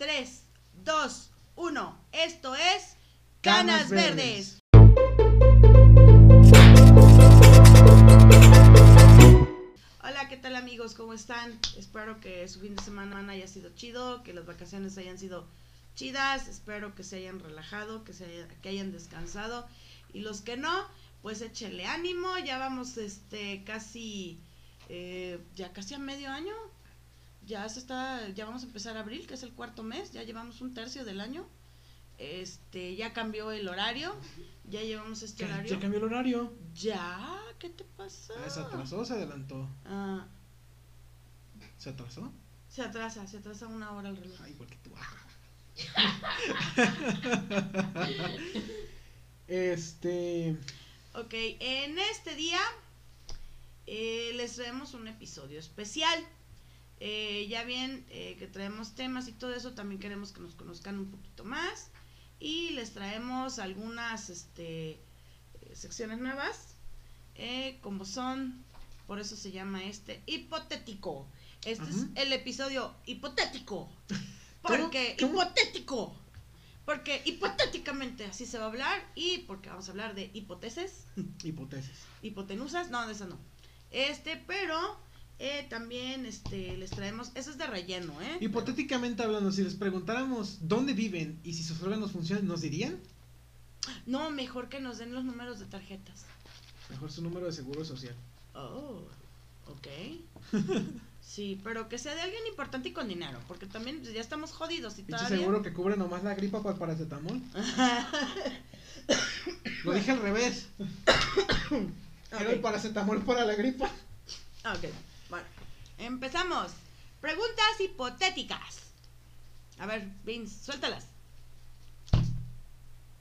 3, 2, 1. Esto es Canas, Canas Verdes. Hola, ¿qué tal amigos? ¿Cómo están? Espero que su fin de semana haya sido chido, que las vacaciones hayan sido chidas, espero que se hayan relajado, que, se haya- que hayan descansado y los que no, pues échele ánimo, ya vamos este casi, eh, ya casi a medio año, ya se está, ya vamos a empezar abril, que es el cuarto mes, ya llevamos un tercio del año, este, ya cambió el horario, ya llevamos este Ya, horario. ya cambió el horario. Ya, ¿qué te pasa? Ah, ¿Se atrasó o se adelantó? Ah, ¿Se atrasó? se atrasa, se atrasa una hora el reloj. Ah, igual que tú. este. Ok, en este día eh, les traemos un episodio especial. Eh, ya bien eh, que traemos temas y todo eso, también queremos que nos conozcan un poquito más. Y les traemos algunas este, secciones nuevas, eh, como son, por eso se llama este, hipotético. Este es el episodio hipotético. ¿Cómo? Porque, ¿Cómo? hipotético. Porque hipotéticamente así se va a hablar y porque vamos a hablar de hipótesis Hipótesis. hipotenusas, no, de esa no. Este, pero eh, también este les traemos, eso es de relleno, ¿eh? Hipotéticamente hablando, si les preguntáramos dónde viven y si sus órganos funcionan, ¿nos dirían? No, mejor que nos den los números de tarjetas. Mejor su número de seguro social. Oh, ok. Sí, pero que sea de alguien importante y con dinero, porque también ya estamos jodidos y todavía. seguro que cubre nomás la gripa para el paracetamol. Lo dije al revés. Era el Ok. paracetamol para la gripa. Ok, bueno. Empezamos. Preguntas hipotéticas. A ver, Vince, suéltalas.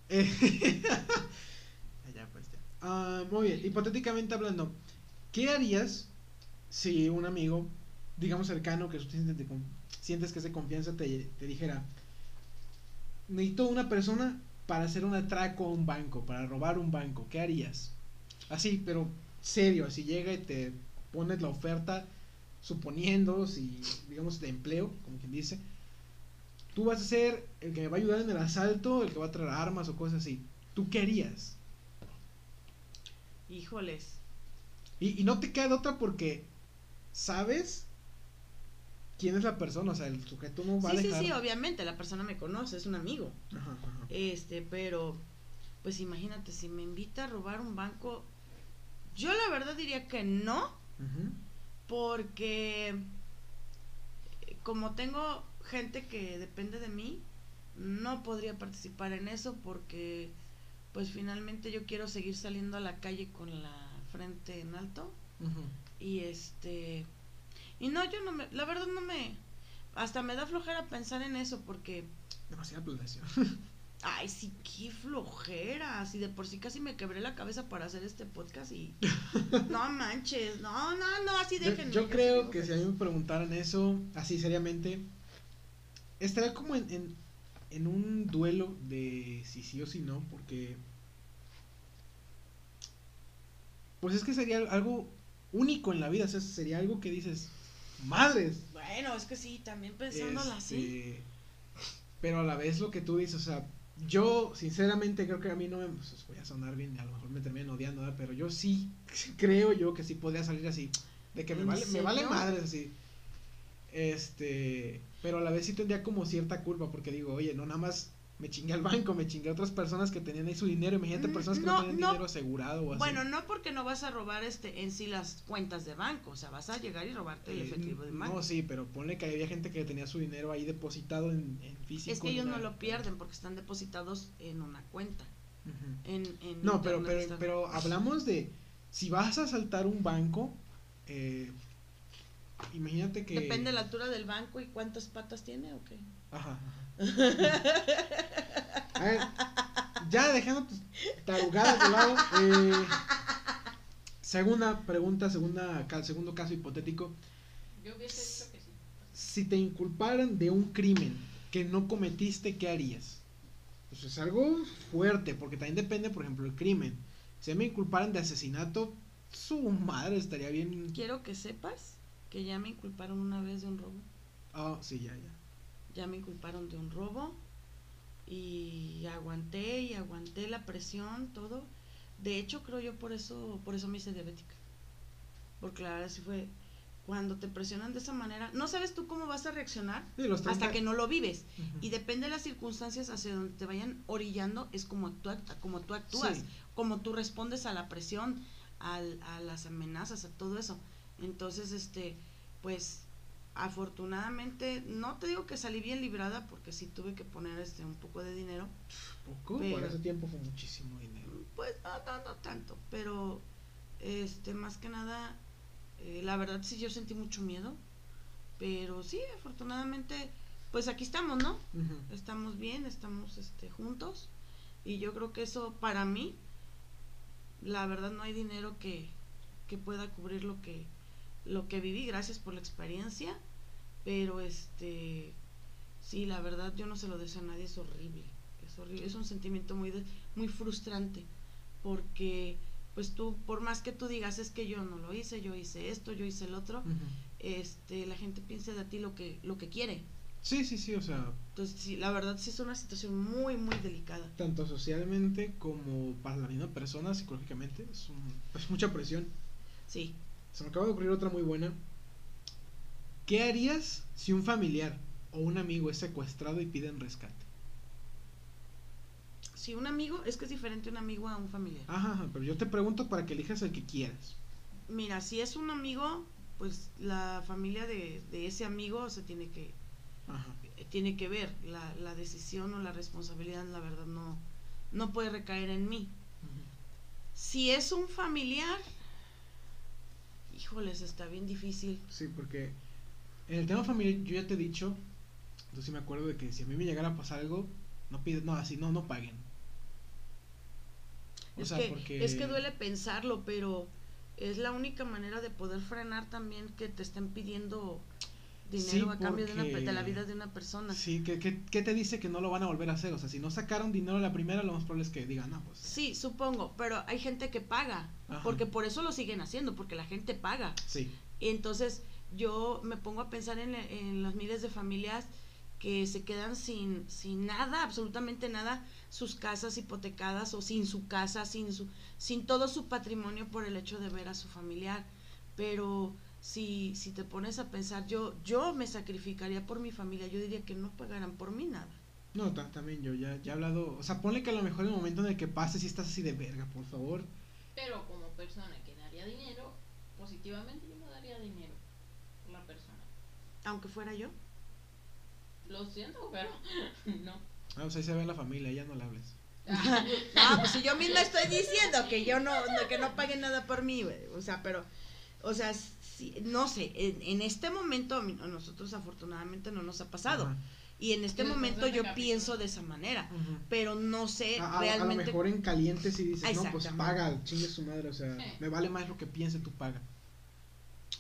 Eh, pues. Ah, muy bien, hipotéticamente hablando, ¿qué harías si un amigo, digamos cercano, que sientes que es de confianza, te, te dijera, necesito una persona para hacer un atraco a un banco, para robar un banco, ¿qué harías? Así, pero serio, así llega y te pones la oferta, suponiendo, si, digamos, de empleo, como quien dice, tú vas a ser el que me va a ayudar en el asalto, el que va a traer armas o cosas así. ¿Tú qué harías? Híjoles. Y, y no te queda de otra porque sabes quién es la persona, o sea, el sujeto no va Sí, a sí, dejar. sí, obviamente, la persona me conoce, es un amigo. Ajá, ajá. Este, pero, pues imagínate, si me invita a robar un banco, yo la verdad diría que no, Porque eh, como tengo gente que depende de mí, no podría participar en eso porque, pues finalmente yo quiero seguir saliendo a la calle con la frente en alto. Y este, y no, yo no me, la verdad no me, hasta me da flojera pensar en eso porque Demasiada planeación. Ay, sí, qué flojera. Si de por sí casi me quebré la cabeza para hacer este podcast y. No manches. No, no, no, así déjenme. yo yo creo que si a mí me preguntaran eso, así seriamente, estaría como en, en, en un duelo de si sí o si no, porque. Pues es que sería algo único en la vida, o sea, sería algo que dices, madres. Bueno, es que sí, también pensándola así. Este, Pero a la vez lo que tú dices, o sea, yo sinceramente creo que a mí no me pues, voy a sonar bien, a lo mejor me terminan odiando, ¿verdad? pero yo sí creo yo que sí podría salir así, de que me ¿En vale, me vale serio? madres así. Este, pero a la vez sí tendría como cierta culpa porque digo, oye, no nada más me chingué al banco, me chingué a otras personas que tenían ahí su dinero, imagínate Mm, personas que no, no, tenían no. dinero asegurado o así. Bueno, no porque no vas a robar este en sí las cuentas de banco. O sea, vas a llegar y robarte el Eh, efectivo de banco. no, sí, pero ponle que había gente que tenía su dinero ahí depositado en, en físico. es que ellos no la- lo pierden porque están depositados en una cuenta. Ujú. En, en No, pero, pero, están- pero hablamos de si vas a asaltar un banco, eh, imagínate que... Depende de la altura del banco y cuántas patas tiene o qué. Ajá. ajá. A ver, ya dejando tus tarugadas de lado, eh, segunda pregunta, segunda, segundo caso hipotético. Yo hubiese dicho que sí. Si te inculparan de un crimen que no cometiste, ¿qué harías? Pues es algo fuerte, porque también depende, por ejemplo, el crimen. Si me inculparan de asesinato, su madre estaría bien. Quiero que sepas que ya me inculparon una vez de un robo. Ah, sí, ya, ya. Ya me inculparon de un robo y aguanté y aguanté la presión, todo. De hecho, creo yo por eso, por eso me hice diabética. Porque la verdad sí fue, cuando te presionan de esa manera, no sabes tú cómo vas a reaccionar Sí, hasta 30 que no lo vives. Y depende de las circunstancias hacia donde te vayan orillando, es como, como tú actúas, Sí. como tú respondes a la presión, al- a las amenazas, a todo eso. Entonces, este, pues, afortunadamente, no te digo que salí bien librada, porque sí tuve que poner este un poco de dinero, Poco, por Pero- ese tiempo fue muchísimo dinero. pues no, no, no tanto, pero este, más que nada, eh, la verdad sí yo sentí mucho miedo, pero sí, afortunadamente, pues aquí estamos, ¿no? Estamos bien, estamos este, juntos y yo creo que eso para mí, la verdad no hay dinero que, que pueda cubrir lo que, lo que viví, gracias por la experiencia, pero este, sí, la verdad yo no se lo deseo a nadie, es horrible, es horrible, es un sentimiento muy, de- muy frustrante, porque pues tú, por más que tú digas, es que yo no lo hice, yo hice esto, yo hice el otro, este, la gente piensa de ti lo que, lo que quiere. Sí, sí, sí, o sea, Entonces, sí, la verdad sí es una situación muy, muy delicada. tanto socialmente como para la misma persona, psicológicamente, es un- pues, mucha presión. Sí. Se me acaba de ocurrir otra muy buena. ¿Qué harías si un familiar o un amigo es secuestrado y piden rescate? Si un amigo, es que es diferente un amigo a un familiar. Ajá, ajá, pero yo te pregunto para que elijas el que quieras. Mira, si es un amigo, pues la familia de, de ese amigo se tiene que, Ajá. eh, tiene que ver. La, la decisión o la responsabilidad, la verdad, no, no puede recaer en mí. Si es un familiar, híjoles, está bien difícil. Sí, porque en el tema familiar yo ya te he dicho, entonces sí me acuerdo de que si a mí me llegara a pasar algo, no piden, no, así, no, no paguen. O es, sea, que, porque... es que duele pensarlo, pero es la única manera de poder frenar también que te estén pidiendo dinero Sí, a cambio de, una, de la vida de una persona. Sí, ¿qué, qué, qué te dice que no lo van a volver a hacer? O sea, si no sacaron dinero a la primera, lo más probable es que digan, no, pues... Sí, supongo, pero hay gente que paga, Ajá. porque por eso lo siguen haciendo, porque la gente paga. Sí, Y entonces yo me pongo a pensar en, en las miles de familias que se quedan sin, sin nada, absolutamente nada, sus casas hipotecadas o sin su casa, sin, su, sin todo su patrimonio por el hecho de ver a su familiar. Pero si, si te pones a pensar, yo, yo me sacrificaría por mi familia, yo diría que no pagaran por mí nada. no, ta- también yo ya, ya he hablado, o sea, ponle que a lo mejor en el momento en el que pase si estás así de verga, por favor. Pero como persona que daría dinero, positivamente yo no daría dinero por la persona. Aunque fuera yo. Lo siento, pero no. Ah, o sea, ahí se ve la familia, ya no le hables. Ah, No, pues si yo misma estoy diciendo que yo no, no- que no paguen nada por mí, güey. O sea, pero, o sea, si- no sé, en, en este momento a, nosotros afortunadamente no nos ha pasado. Ajá. Y en este momento yo capítulo. pienso de esa manera. Pero no sé A, a- a lo realmente. mejor en caliente si dices, no, pues paga, chingue su madre, o sea, Sí. me vale más lo que piense, tú paga.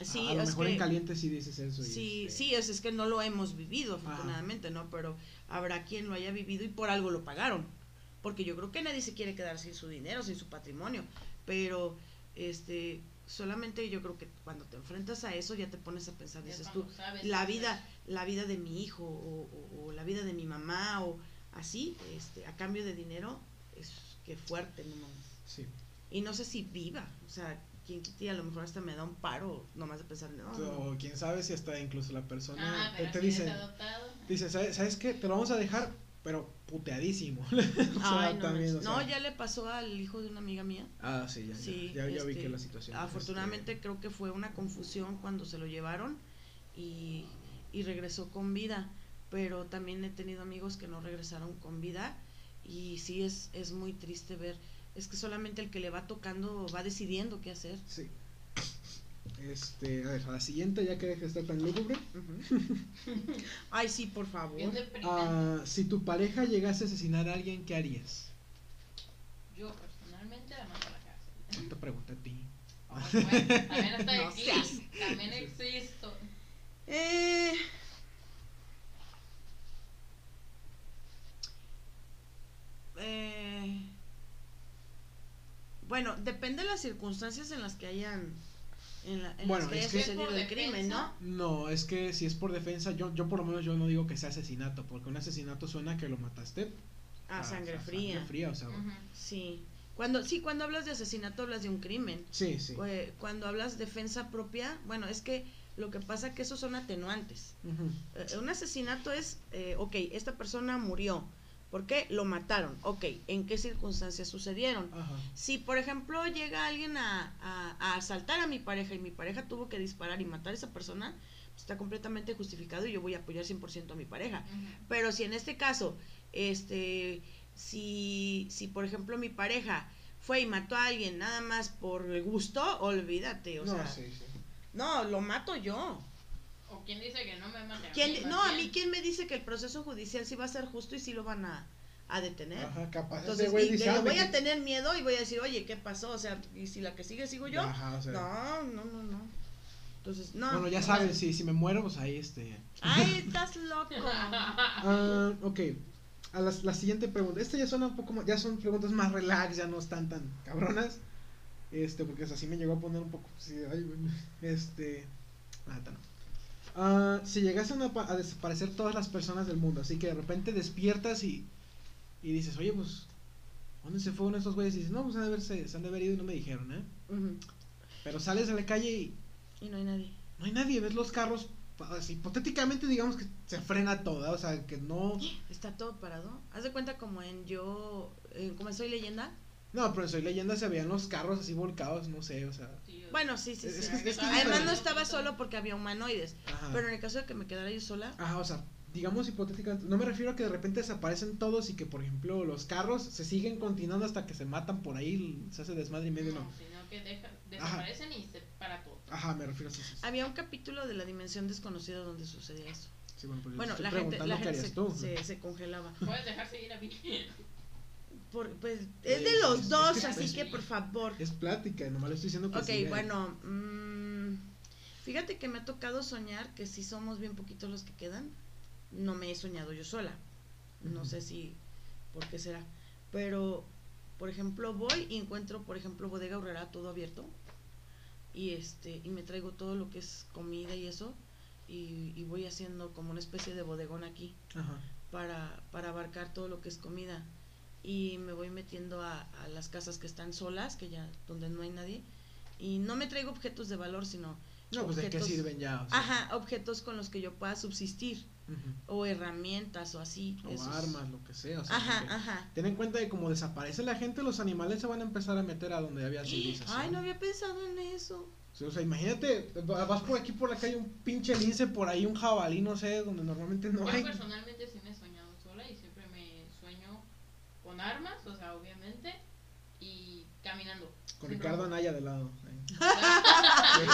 Sí, a, a lo es mejor que- en caliente sí dices eso. y Sí, este, sí, es, es que no lo hemos vivido, afortunadamente, ¿no? Pero habrá quien lo haya vivido y por algo lo pagaron. Porque yo creo que nadie se quiere quedar sin su dinero, sin su patrimonio. Pero, este, solamente yo creo que cuando te enfrentas a eso ya te pones a pensar, ya dices tú, sabes la vida, la vida de mi hijo o, o- o la vida de mi mamá o así, este, a cambio de dinero, es que fuerte, no. Sí. Y no sé si viva, o sea, a lo mejor hasta me da un paro nomás de pensar, no, no, O quién sabe si hasta incluso la persona Ah, te, pero te si dice, ¿sabes, ¿sabes qué? Te lo vamos a dejar, pero puteadísimo. O sea, Ay, no, también, manches. o sea. No, ya le pasó al hijo de una amiga mía. Ah, sí, ya, Sí, ya, ya, ya vi este, que la situación. es, Afortunadamente este, creo que fue una confusión cuando se lo llevaron y, y regresó con vida, pero también he tenido amigos que no regresaron con vida y sí es, es muy triste ver, es que solamente el que le va tocando va decidiendo qué hacer. Sí. Este, a ver, a la siguiente, ya que deja de estar tan lúgubre. Ay, sí, por favor. Ah, si tu pareja llegase a asesinar a alguien, ¿qué harías? Yo personalmente la mando a la cárcel. Te a ti. Bueno, también estoy No aquí. seas. También existo. Eh, eh, bueno, depende de las circunstancias en las que hayan en, la, en Bueno, las que es haya que- sucedido por el crimen, ¿no? No, es que si es por defensa, yo, yo por lo menos yo no digo que sea asesinato, porque un asesinato suena que lo mataste A a- sangre a fría. Sangre fría, o sea. Sí. Cuando, sí, cuando hablas de asesinato hablas de un crimen. sí, sí. Eh, Cuando hablas defensa propia, bueno, es que lo que pasa que esos son atenuantes. Eh, un asesinato es, eh, ok, esta persona murió. ¿Por qué? Lo mataron. Ok, ¿en qué circunstancias sucedieron? Ajá. Si, por ejemplo, llega alguien a, a- a asaltar a mi pareja y mi pareja tuvo que disparar y matar a esa persona, pues, está completamente justificado y yo voy a apoyar 100% a mi pareja. Pero si en este caso, este, si, si por ejemplo mi pareja fue y mató a alguien nada más por el gusto, olvídate, o no, sea, sí, sí. no, lo mato yo. O quién dice que no me mate a ¿Quién, no, a mí quién me dice que el proceso judicial sí va a ser justo y sí lo van a, a detener. Ajá, capaz Entonces, ese güey y dice, le "Ah, voy a quit-". tener miedo y voy a decir, oye, ¿qué pasó? O sea, y si la que sigue sigo yo, Ajá, o sea, no, no, no, no. Entonces, no. Bueno, ya sabes, si, si me muero, pues ahí este. Ay, estás loco. Ah, ok. A la, la siguiente pregunta. Esta ya suena un poco más, ya son preguntas más relax, ya no están tan cabronas. Este, porque así me llegó a poner un poco. sí, ay, güey, este. Nada, no. Ah, si llegasen a, a desaparecer todas las personas del mundo, así que de repente despiertas y, y dices, oye, pues, ¿dónde se fue uno de estos güeyes? Y dices, no, pues han de, haberse, se han de haber ido y no me dijeron, ¿eh? Pero sales a la calle y Y no hay nadie. no hay nadie, ves los carros, hipotéticamente digamos que se frena toda, o sea, que no... Está todo parado. Haz de cuenta como en yo, eh, como Soy Leyenda. No, pero en Soy Leyenda se veían los carros así volcados, no sé, o sea... Bueno, sí, sí, Es- sí. es que- es que es Además no estaba solo porque había humanoides. Ajá. Pero en el caso de que me quedara yo sola, Ajá, o sea, digamos hipotéticamente, no me refiero a que de repente desaparecen todos y que, por ejemplo, los carros se siguen continuando hasta que se matan por ahí, se hace desmadre y medio, no. No, sino que deja- desaparecen y se para todo. Ajá, me refiero a eso. sí, sí. había un capítulo de la dimensión desconocida donde sucedía eso. Sí, bueno, pues yo Bueno, la gente, la gente se, tú. se, se congelaba. Puedes dejar seguir a mí. Por- pues es Sí, de es- los es dos, que- así es- que por favor. Es plática, nomás le estoy diciendo que Ok, sí, bueno, mm, fíjate que me ha tocado soñar que si somos bien poquitos los que quedan, no me he soñado yo sola. No sé si, por qué será. Pero, por ejemplo, voy y encuentro, por ejemplo, bodega horrera todo abierto. Y este, y me traigo todo lo que es comida y eso. Y, y voy haciendo como una especie de bodegón aquí Ajá. para, para abarcar todo lo que es comida. Y me voy metiendo a, a las casas que están solas, que ya, donde no hay nadie. Y no me traigo objetos de valor, sino, No, pues de qué sirven ya. o sea, ajá, objetos con los que yo pueda subsistir. O herramientas o así. O esos. armas, lo que sea. O sea, Ajá, ajá. Ten en cuenta que como desaparece la gente, los animales se van a empezar a meter a donde había civilización. Ay, no había pensado en eso. Sí, O sea, imagínate, va- vas por aquí por la calle, un pinche lince por ahí, un jabalí, no sé, donde normalmente no Yo hay. personalmente sí me he soñado sola y siempre me sueño con armas, o sea, obviamente, y caminando. Con Ricardo rumbo. Anaya de lado.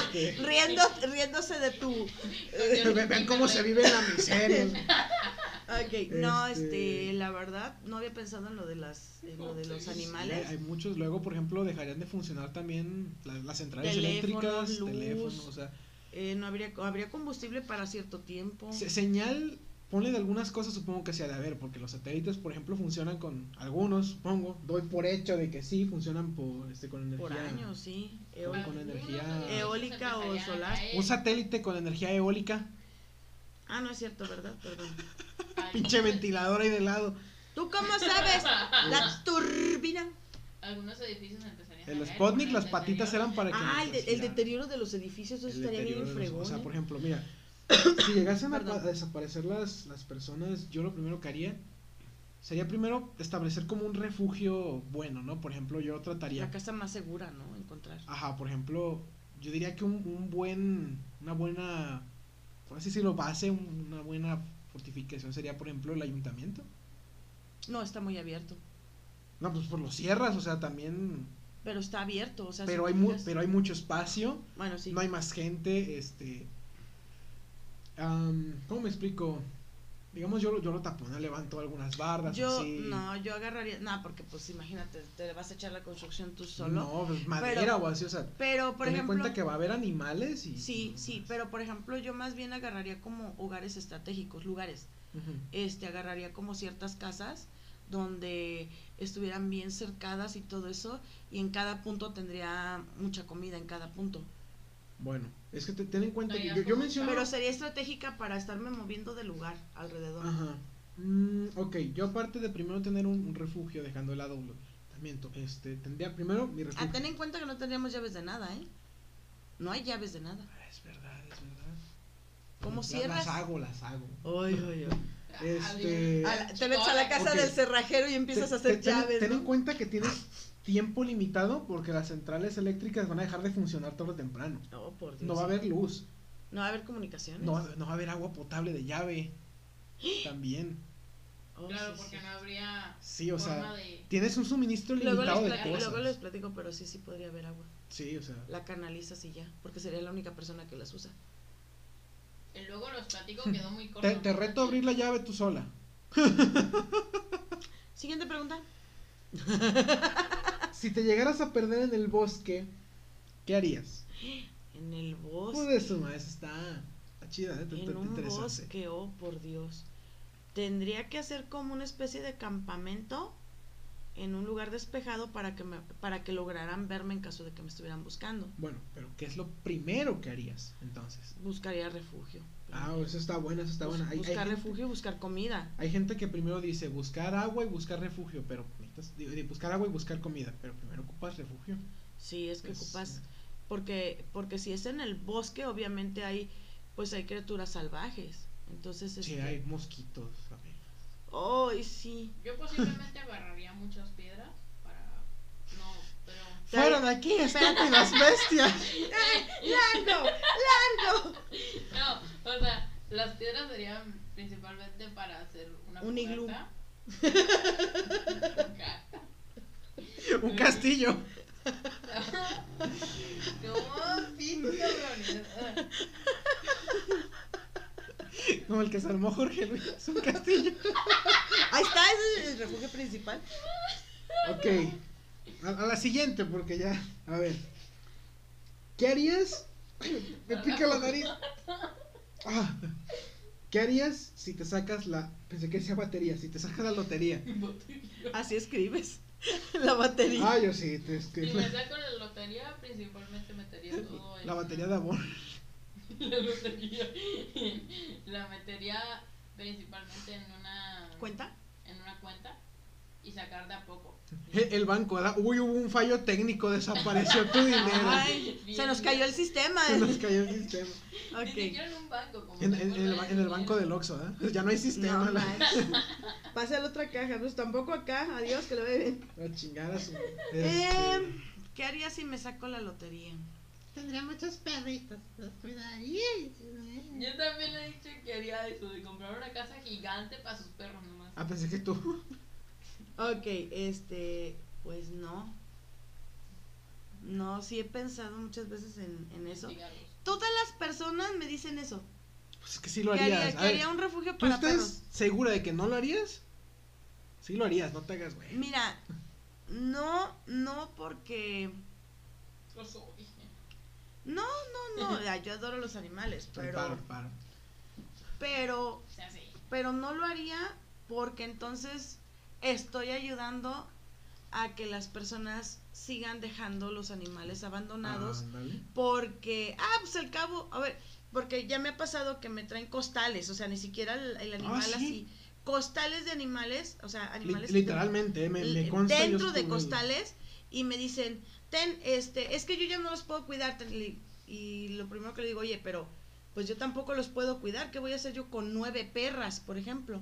Este, Riendo, riéndose de tu. Ve- Ven cómo se vive la miseria. Ok, no, Este- este, la verdad, no había pensado en lo de las, en lo de los Sí, animales. hay muchos, luego, por ejemplo, dejarían de funcionar también la- las centrales Teléfonos, eléctricas, luz. teléfonos, o sea, Eh, no habría, habría combustible para cierto tiempo. se- señal, ponle de algunas cosas, supongo que sí ha de haber, porque los satélites, por ejemplo, funcionan con algunos, supongo, doy por hecho de que sí, funcionan por, este, con energía. Por años, sí. Con- energía- los Eólica o solar. Un satélite con energía eólica, Ah, no es cierto, ¿verdad? Perdón. Pinche ventilador ahí de lado. ¿Tú cómo sabes? La turbina. Algunos edificios empezarían a El caer Sputnik, las patitas eran para que... Ah, el, deterioro de los edificios, eso El estaría bien los- fregón. O sea, ¿eh? por ejemplo, mira, si llegasen a, desaparecer las, las personas, yo lo primero que haría sería primero establecer como un refugio bueno, ¿no? Por ejemplo, yo trataría... La casa más segura, ¿no? Encontrar. Ajá, por ejemplo, yo diría que un, un buen, una buena, por así decirlo, base, un- una buena fortificación sería, por ejemplo, el ayuntamiento. No, está muy abierto. No, pues por los cierras, o sea, también... Pero está abierto, o sea, Pero si hay, mu- pero hay mucho espacio, Bueno, sí. no hay más gente, este... am, ¿Cómo me explico? Digamos, yo, lo- yo lo tapo, ¿no? Levanto algunas bardas, Yo, así. no, yo agarraría, no, porque pues imagínate, te vas a echar la construcción tú solo. No, pues madera Pero- o así, o sea, Pero, por ten en ejemplo, cuenta que va a haber animales y... sí, sí, pero por ejemplo, yo más bien agarraría como hogares estratégicos, lugares. Este, agarraría como ciertas casas donde estuvieran bien cercadas y todo eso, y en cada punto tendría mucha comida en cada punto. Bueno, es que te- ten en cuenta que yo, yo menciono. Pero sería estratégica para estarme moviendo de lugar alrededor. Ajá. Mm, ok, yo aparte de primero tener un, un refugio, dejando de lado el tratamiento, este, tendría primero mi refugio. Ah, ten en cuenta que no tendríamos llaves de nada, ¿eh? No hay llaves de nada. Ah, Es verdad, es verdad. ¿Cómo Las- cierras? Las hago, las hago. Ay, ay, ay. Este- A la- te metes a la casa del cerrajero y empiezas Te- a hacer te- ten- llaves. Ten en cuenta que tienes tiempo limitado porque las centrales eléctricas van a dejar de funcionar tarde o temprano. No, por Dios. No va a haber luz, No va a haber comunicaciones. no, va- no va a haber agua potable de llave. También. Oh, Claro, sí, porque sí. no habría Sí, o sea, de... tienes un suministro Luego limitado de cosas. luego les platico, pero sí, sí podría haber agua. Sí, o sea. La canalizas y ya, porque sería la única persona que las usa. El luego los platico quedó muy corto. Te, te reto a abrir la llave tú sola. Siguiente pregunta. Si te llegaras a perder en el bosque, ¿qué harías? En el bosque. Pues eso, ma, esa está, chida, ¿eh? En un bosque, oh por Dios. Tendría que hacer como una especie de campamento en un lugar despejado para que me, para que lograran verme en caso de que me estuvieran buscando. Bueno, pero ¿qué es lo primero que harías entonces? Buscaría refugio. Ah, eso está bueno, eso está Bus- bueno. Hay, hay buscar gente, refugio y buscar comida. hay gente que primero dice buscar agua y buscar refugio, pero necesitas- de buscar agua y buscar comida, pero primero ocupas refugio. Sí, es que Pues, ocupas porque porque si es en el bosque obviamente hay pues hay criaturas salvajes. Entonces Sí, este, hay mosquitos. Ay, sí. Yo posiblemente agarraría muchas piedras para... No, pero... ¡Fuera de aquí, estúpidas bestias! ¡Largo! ¡Largo! No, o sea, las piedras serían principalmente para hacer una Un iglú. Un castillo. Como el que se armó Jorge Luis. Es un castillo. Ahí está, ese es el refugio principal. Ok. A, a la siguiente, porque ya. A ver. ¿Qué harías? Me pica la nariz. Ah. ¿Qué harías si te sacas la. Pensé que decía batería. Si te sacas la lotería. Así escribes. La batería. Ah, yo sí. Te, Si te- me saco la lotería, principalmente metería todo en la batería de amor. la lotería. La metería principalmente en una ¿Cuenta? en una cuenta y sacar de a poco. El, el banco, ¿verdad? Uy, hubo un fallo técnico. Desapareció tu dinero. Ay, se nos cayó el sistema. Se nos cayó el sistema. Ni Ok. siquiera en un banco. Como En, te en- en el, en banco del Oxxo, ¿verdad? Ya no hay sistema. No, la. Pase a la otra caja. Pues tampoco acá. Adiós, que lo ve bien. la chingada. su- Eh, este, ¿Qué haría si me saco la lotería? Tendría muchos perritos, los cuidaría. Yo también le he dicho que haría eso, de comprar una casa gigante para sus perros nomás. Ah, pensé que tú. Ok, este, pues no. No, sí he pensado muchas veces en, en eso. Todas las personas me dicen eso. Pues es que sí lo harías. haría, ver, haría un refugio ¿Tú para estás perros. segura de que no lo harías? Sí lo harías, no te hagas, güey. Mira, no, no porque... No, no, no, ya, yo adoro los animales, pero... Paro, paro. Pero, pero no lo haría porque entonces estoy ayudando a que las personas sigan dejando los animales abandonados Ándale. porque, ah, pues al cabo, a ver, porque ya me ha pasado que me traen costales, o sea, ni siquiera el, el animal Ah, ¿sí? así, costales de animales, o sea, animales literalmente, eh, me, me l- consta. dentro de costales y me dicen, ten, este, es que yo ya no los puedo cuidar, ten", y- y lo primero que le digo, oye, pero pues yo tampoco los puedo cuidar, ¿qué voy a hacer yo con nueve perras, por ejemplo?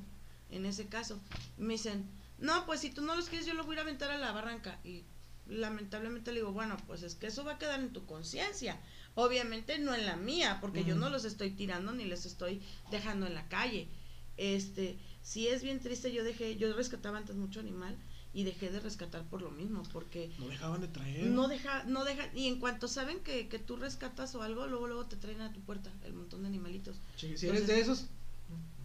En ese caso, me dicen, no, pues si tú no los quieres, yo los voy a ir a aventar a la barranca, y lamentablemente le digo, bueno, pues es que eso va a quedar en tu conciencia, obviamente no en la mía, porque yo no los estoy tirando ni les estoy dejando en la calle, este, sí es bien triste, yo dejé, yo rescataba antes mucho animal, y dejé de rescatar por lo mismo, porque No dejaban de traer. no deja, no deja, y en cuanto saben que, que tú rescatas o algo, luego luego te traen a tu puerta el montón de animalitos. Si eres de esos.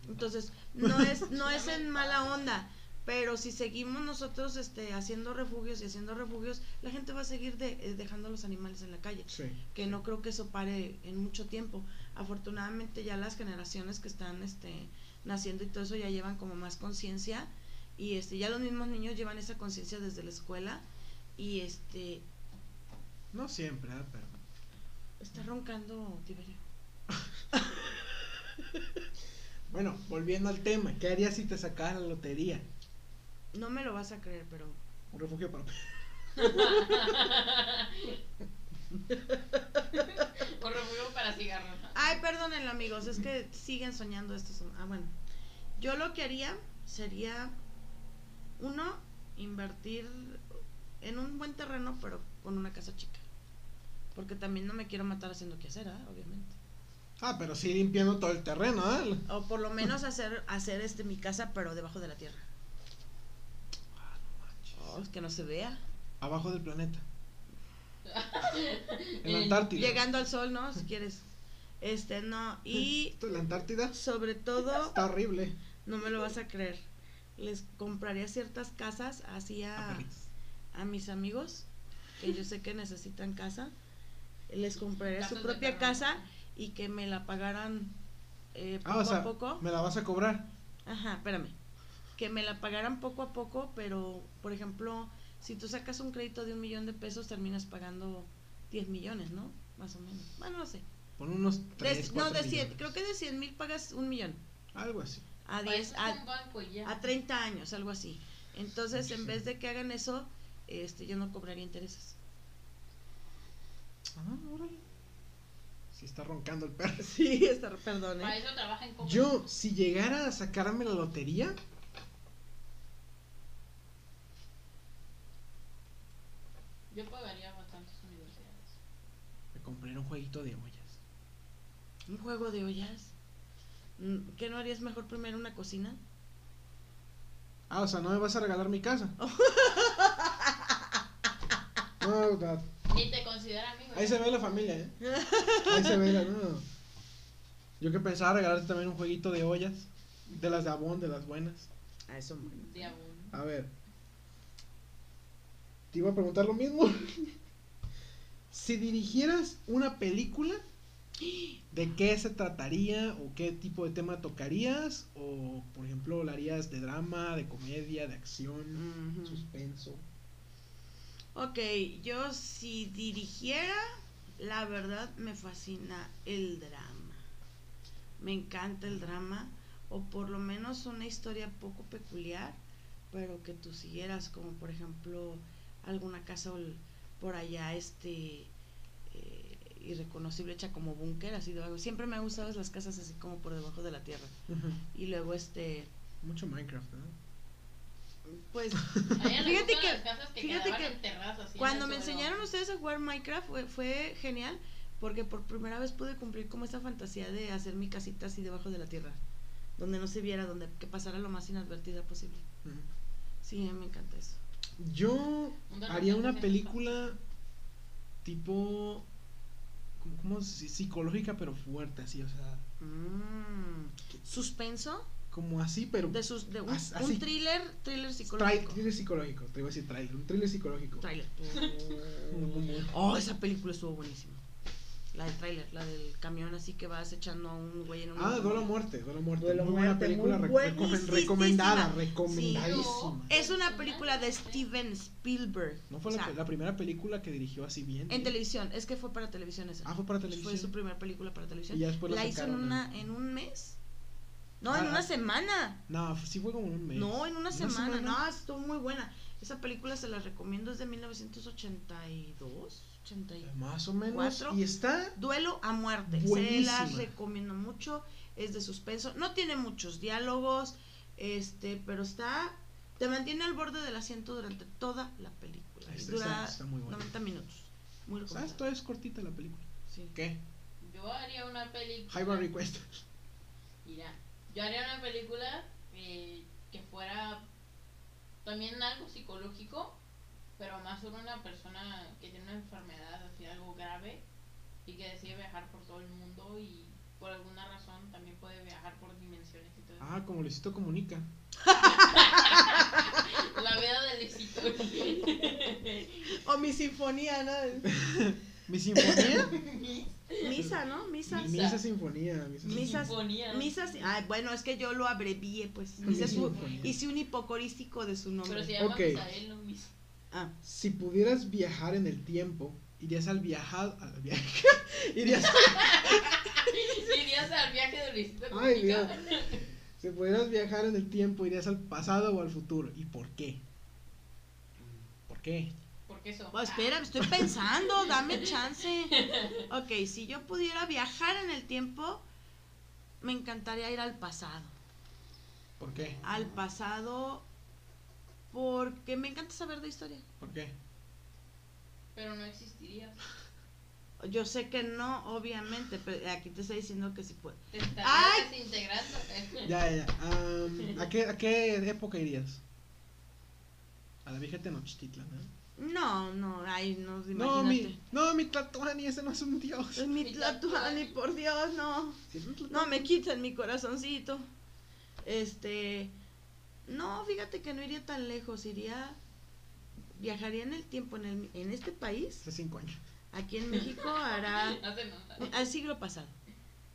Entonces, no es, no es en mala onda, pero si seguimos nosotros este haciendo refugios y haciendo refugios, la gente va a seguir de, eh, dejando los animales en la calle, Sí. que no creo que eso pare en mucho tiempo. Afortunadamente ya las generaciones que están este naciendo y todo eso ya llevan como más conciencia y este ya los mismos niños llevan esa conciencia desde la escuela y este No siempre, ¿eh? pero. Está roncando Tiberio. Bueno, volviendo al tema, ¿qué harías si te sacaras la lotería? No me lo vas a creer, pero Un refugio para Un refugio para cigarros. Ay, perdónenlo, amigos, es que siguen soñando estos. Ah, bueno. Yo lo que haría sería, uno, invertir en un buen terreno, pero con una casa chica. Porque también no me quiero matar haciendo que hacer, obviamente. Ah, pero sí limpiando todo el terreno, ¿eh? O por lo menos hacer, hacer este mi casa, pero debajo de la tierra. Oh, que no se vea. Abajo del planeta. En la Antártida. Llegando al sol, ¿no? Si quieres. Este, no. Y Esto, La Antártida sobre todo, está horrible. no me lo vas a creer. Les compraría ciertas casas así a, a mis amigos que yo sé que necesitan casa. Les compraría su propia casa y que me la pagaran eh, poco Ah, o sea, a poco. me la vas a cobrar. Ajá, espérame. Que me la pagaran poco a poco, pero, por ejemplo, si tú sacas un crédito de un millón de pesos, terminas pagando 10 millones, ¿no? Más o menos. Bueno, no sé. Pon unos De- 3, no, de 100, creo que de 100 mil pagas un millón. Algo así. A Para 10, eso es a, un banco a 30 años, algo así. Entonces, en Sí. vez de que hagan eso, este, yo no cobraría intereses. Ah, órale. Sí está roncando el perro. Sí, está, perdón, Para ¿eh? eso trabajan como. Yo, si llegara a sacarme la lotería, Yo pagaría bastantes universidades. me compraría un jueguito de ollas. Un juego de ollas. Mm, ¿Qué no harías mejor primero una cocina? Ah, o sea, no me vas a regalar mi casa. No, no, Ni te considera amigo. ahí se ve la familia, ¿eh? Ahí se ve la. No. Yo que pensaba regalarte también un jueguito de ollas. De las de Avon, de las buenas. Ah, eso bueno. De aún. A ver. Te iba a preguntar lo mismo. si dirigieras una película, ¿de qué se trataría o qué tipo de tema tocarías? O, por ejemplo, ¿la harías de drama, de comedia, de acción, suspenso? Ok, yo si dirigiera, la verdad me fascina el drama. Me encanta el drama, o por lo menos una historia poco peculiar, pero que tú siguieras, como por ejemplo alguna casa por allá, este eh, irreconocible, hecha como búnker, así debajo. Siempre me han gustado las casas así como por debajo de la tierra. Y luego este, Mucho Minecraft, ¿no? pues Fíjate que- las casas que fíjate que Cuando me enseñaron ustedes a jugar Minecraft fue, fue genial porque por primera vez pude cumplir como esa fantasía de hacer mi casita así debajo de la tierra, donde no se viera, donde que pasara lo más inadvertida posible. Ujú. Sí, me encanta eso. Yo haría una película tipo. Como, como si- psicológica, pero fuerte, así, o sea. Mm. Suspenso Como así, pero. de sus de un, thriller, thriller psicológico. thriller psicológico, te iba a decir trailer, un thriller psicológico. Oh, esa película estuvo buenísima. La del tráiler, la del camión así que vas echando a un güey en un Ah, Duelo a Muerte, Duelo a Muerte. Duelo muy buena Muerte, película, muy buenísima. recomendada, Sí. recomendadísima. Es una película de Steven Spielberg. ¿No fue O la, sea, la primera película que dirigió así bien? En televisión, es que fue para televisión esa. Ah, fue para televisión. Fue su primera película para televisión. Y ya después la la hizo en una en- en un mes. No, en Ah, una ah. semana. No, sí fue como un mes. No, en una semana. No, estuvo muy buena. Esa película se la recomiendo es de 1982, 82. Más o menos. Cuatro. Y está. Duelo a muerte. Se las recomiendo mucho. Es de suspenso. No tiene muchos diálogos. Este, pero está. Te mantiene al borde del asiento durante toda la película. Dura está- está muy buena. 90 minutos. Muy recomendable. esto es cortita la película. Sí. ¿Qué? Yo haría una película. Highway Request. Mira, yo haría una película eh, que fuera también algo psicológico, pero más sobre una persona que tiene una enfermedad, así algo grave, y que decide viajar por todo el mundo y por alguna razón también puede viajar por dimensiones y todo eso. Ah, como Luisito Comunica. La vida de Luisito. O mi sinfonía, ¿no? ¿Mi sinfonía? Misa, ¿no? Misa. Mi- Misa Sinfonía. Misa Misa- Sinfonía. Misa, bueno, es que yo lo abrevié, pues. Mi Hice, su- sinfonía. hice un hipocorístico de su nombre. Pero se llama Ok. Misael, no Mis- Ah, Si pudieras viajar en el tiempo, irías al viajado. Al viaje. irías Irías al viaje de Luisito Ay, Comunica. Si pudieras viajar en el tiempo, ¿irías al pasado o al futuro? ¿Y por qué? ¿Por qué? ¿Por qué eso? Oh, espera, estoy pensando, dame chance. Ok, si yo pudiera viajar en el tiempo, me encantaría ir al pasado. ¿Por qué? Al pasado, porque me encanta saber de historia. ¿Por qué? Pero no existirías. Yo sé que no, obviamente, pero aquí te estoy diciendo que sí puede. Te estarías desintegrando. Ya, ya. am, ¿a, qué, ¿A qué época irías? A la vieja Tenochtitlan, ¿no? No, no, ay, no, No, imagínate. mi, no, mi Tlatoani, ese no es un dios. Es mi Tlatuani, por Dios, no. Sí. No, me quitan mi corazoncito. Este. No, fíjate que no iría tan lejos. Iría. Viajaría en el tiempo, en, el, en este país, Hace cinco años. aquí en México, hará. Al siglo pasado.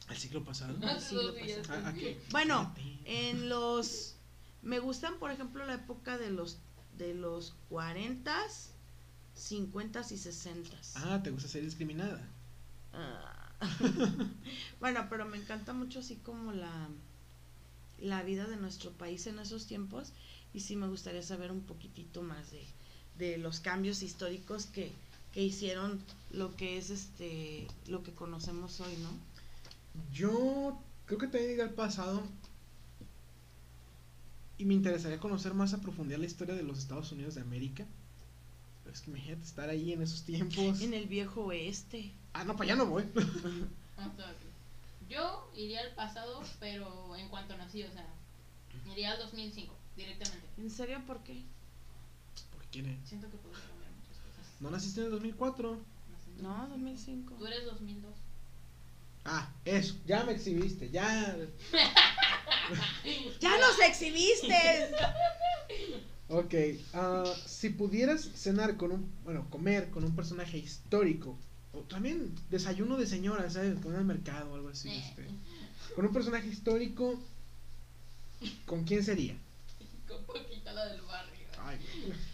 ¿Al siglo pasado? Al siglo pasado. ¿A, a qué? Bueno, Espérate. En los. Me gustan, por ejemplo, la época de los. De los 40, 50 y 60. Ah, ¿te gusta ser discriminada? Ah. bueno, pero me encanta mucho así como la, la vida de nuestro país en esos tiempos y sí me gustaría saber un poquitito más de, de los cambios históricos que, que hicieron lo que es este lo que conocemos hoy, ¿no? Yo creo que también iría al pasado y me interesaría conocer más a profundidad la historia de los Estados Unidos de América. Pero es que imagínate estar ahí en esos tiempos. En el viejo oeste. Ah, no, para allá no voy. Yo iría al pasado, pero en cuanto nací, o sea, iría al 2005, directamente. ¿En serio por qué? ¿Por quién es? Siento que podría cambiar muchas cosas. ¿No naciste en el 2004? No, sé. No, 2005. Tú eres 2002. Ah, eso, ya me exhibiste, ya. ¡Ya nos exhibiste! Ok, ah, si pudieras cenar con un, bueno, comer con un personaje histórico, o también desayuno de señora, ¿sabes? Con el mercado o algo así, Eh. este, con un personaje histórico, ¿con quién sería? Con poquito la del barrio. Ay,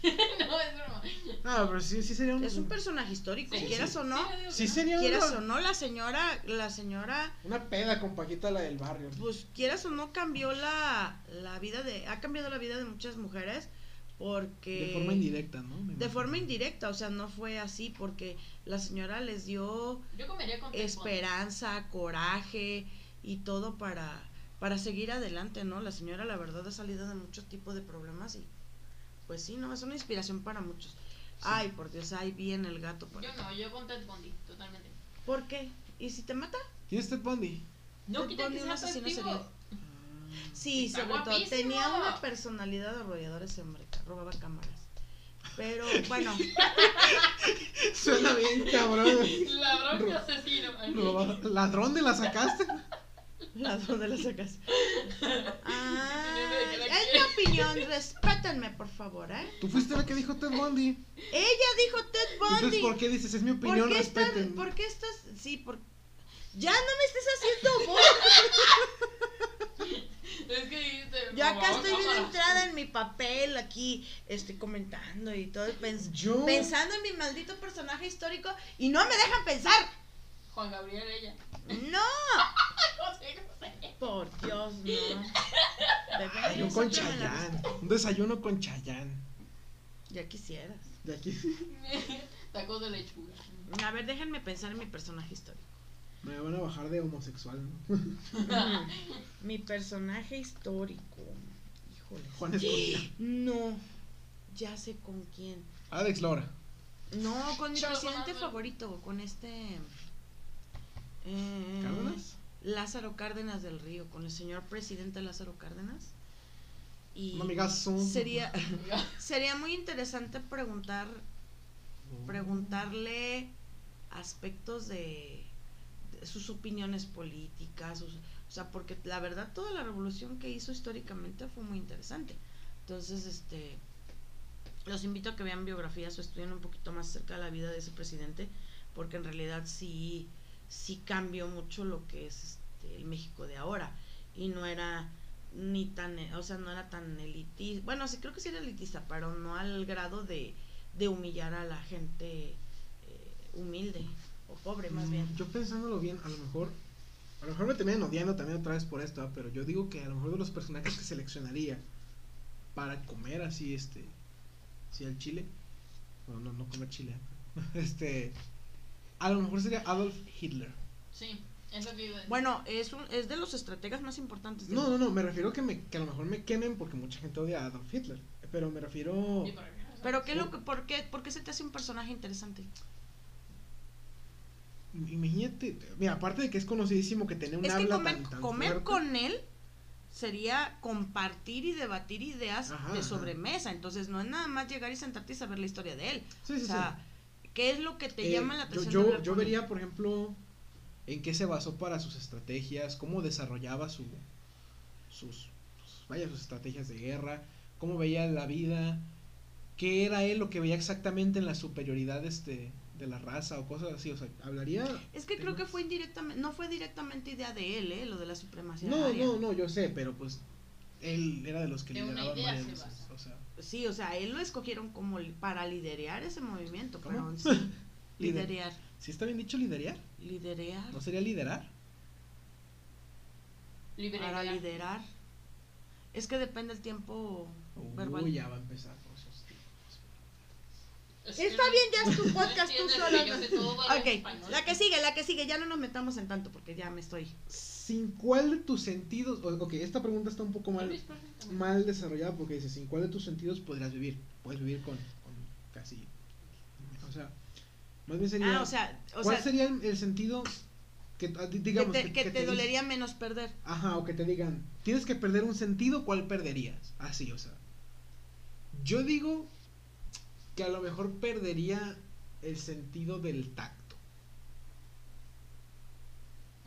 no, es broma. ah, pero sí, sí sería un, Es un personaje histórico, Sí, quieras sí. o no. Sí, no. sería Quieras una, o no, la señora, la señora, una peda con Paquita la del barrio. pues quieras o no, cambió la, la vida de, ha cambiado la vida de muchas mujeres porque... De forma indirecta, ¿no? Me De imagino. forma indirecta, o sea, no fue así porque la señora les dio Yo comería con esperanza, coraje y todo para, para seguir adelante, ¿no? La señora, la verdad, ha salido de muchos tipos de problemas y pues sí, ¿no? Es una inspiración para muchos. Ay, por Dios, ahí viene el gato. Por, Yo no, yo con Ted Bundy, totalmente. ¿Por qué? ¿Y si te mata? ¿Quién es Ted Bundy? No Ted Bundy, que un asesino serial. Sí, Está sobre todo. Tenía una personalidad arrolladora ese hombre, robaba cámaras. Pero bueno, Suena bien, cabrón. Ladrón y asesino. Roba- ¿Ladrón de la sacaste? Ladrón de las sacas. Ah, la es mi opinión, respétenme por favor, ¿eh? Tú fuiste la que dijo Ted Bundy. Ella dijo Ted Bundy. Entonces, ¿por qué dices? Es mi opinión, ¿Por qué estás, respeten. ¿Por qué estás? Sí, por... Ya no me estés haciendo voz. Es que dijiste. Yo acá "Robaba estoy bien cámaras". entrada en mi papel, aquí, este, comentando y todo, pens- Yo. pensando en mi maldito personaje histórico y no me dejan pensar. Juan Gabriel, ella. No, No sé, no sé. por Dios, no. Yo con Chayán. Un desayuno con Chayán. Ya quisieras. De aquí. Tacos de lechuga. A ver, déjenme pensar en mi personaje histórico. Me van a bajar de homosexual, ¿no? Mi personaje histórico. Híjole. Juan Escondida. No, ya sé con quién. Alex Lora. No, con mi presidente favorito, con este. Eh, ¿Cárdenas? Lázaro Cárdenas del Río, con el señor presidente Lázaro Cárdenas. Y Un amigazo. sería, sería muy interesante preguntar, preguntarle aspectos de, de sus opiniones políticas, sus- o sea, porque la verdad toda la revolución que hizo históricamente fue muy interesante. Entonces, este, los invito a que vean biografías o estudien un poquito más acerca de la vida de ese presidente, porque en realidad sí, sí cambió mucho lo que es este, el México de ahora y no era ni tan, eh, o sea, no era tan elitista, bueno, sí creo que sí era elitista, pero no al grado de, de humillar a la gente eh, humilde o pobre más bien. Mm, Yo pensándolo bien, a lo mejor. A lo mejor me terminan odiando también otra vez por esto, ¿ah? pero yo digo que a lo mejor de los personajes que seleccionaría para comer así, este. Sí, al chile. Bueno, no, no comer chile. ¿eh? Este. A lo mejor sería Adolf Hitler. Sí, es lo que. Bueno, es, un, es de los estrategas más importantes. No, no, no, me refiero que, me, que a lo mejor me quemen porque mucha gente odia a Adolf Hitler. Pero me refiero. Y por acá, Pero ¿qué es lo que, por, qué, ¿por qué se te hace un personaje interesante? Imagínate. Mira, aparte de que es conocidísimo que tiene un Es que habla comer, tan, tan comer fuerte. con él sería compartir y debatir ideas Ajá, de ajá. sobremesa. Entonces no es nada más llegar y sentarte y saber la historia de él. Sí, sí, o sea, ¿qué es lo que te Eh, llama la yo- atención? Yo, yo él? vería, por ejemplo, en qué se basó para sus estrategias, cómo desarrollaba su, sus, sus- vaya, sus estrategias de guerra, cómo veía la vida, qué era él lo que veía exactamente en la superioridad este, de la raza o cosas así. O sea, hablaría. Es que de creo que más. fue indirectamente, no fue directamente idea de él, ¿eh? Lo de la supremacía. No, aria. no, no, yo sé, pero pues él era de los que De una lideraban idea varias se veces, basa. O sea, Sí, o sea, él lo escogieron como para liderear ese movimiento, ¿Cómo? pero sí, Lider- liderear, ¿sí está bien dicho liderar? liderear, ¿No sería liderar? Para liderar. Es que depende del tiempo verbal. Uy, ya va a empezar por esos tiempos. Es Está bien, ya es tu no podcast, tú en Ok, español. la que sigue, la que sigue, ya no nos metamos en tanto porque ya me estoy. ¿Sin cuál de tus sentidos? o- Ok, esta pregunta está un poco mal, mal desarrollada porque dice, ¿sin cuál de tus sentidos podrías vivir? Puedes vivir con, con casi... O sea, más bien sería... Ah, o sea, o ¿Cuál sea, sería el, el sentido que, ah, di- que digamos, te, que te di- dolería menos perder. Ajá, o que te digan, tienes que perder un sentido, ¿cuál perderías? Así, o sea. Yo digo que a lo mejor perdería el sentido del tacto.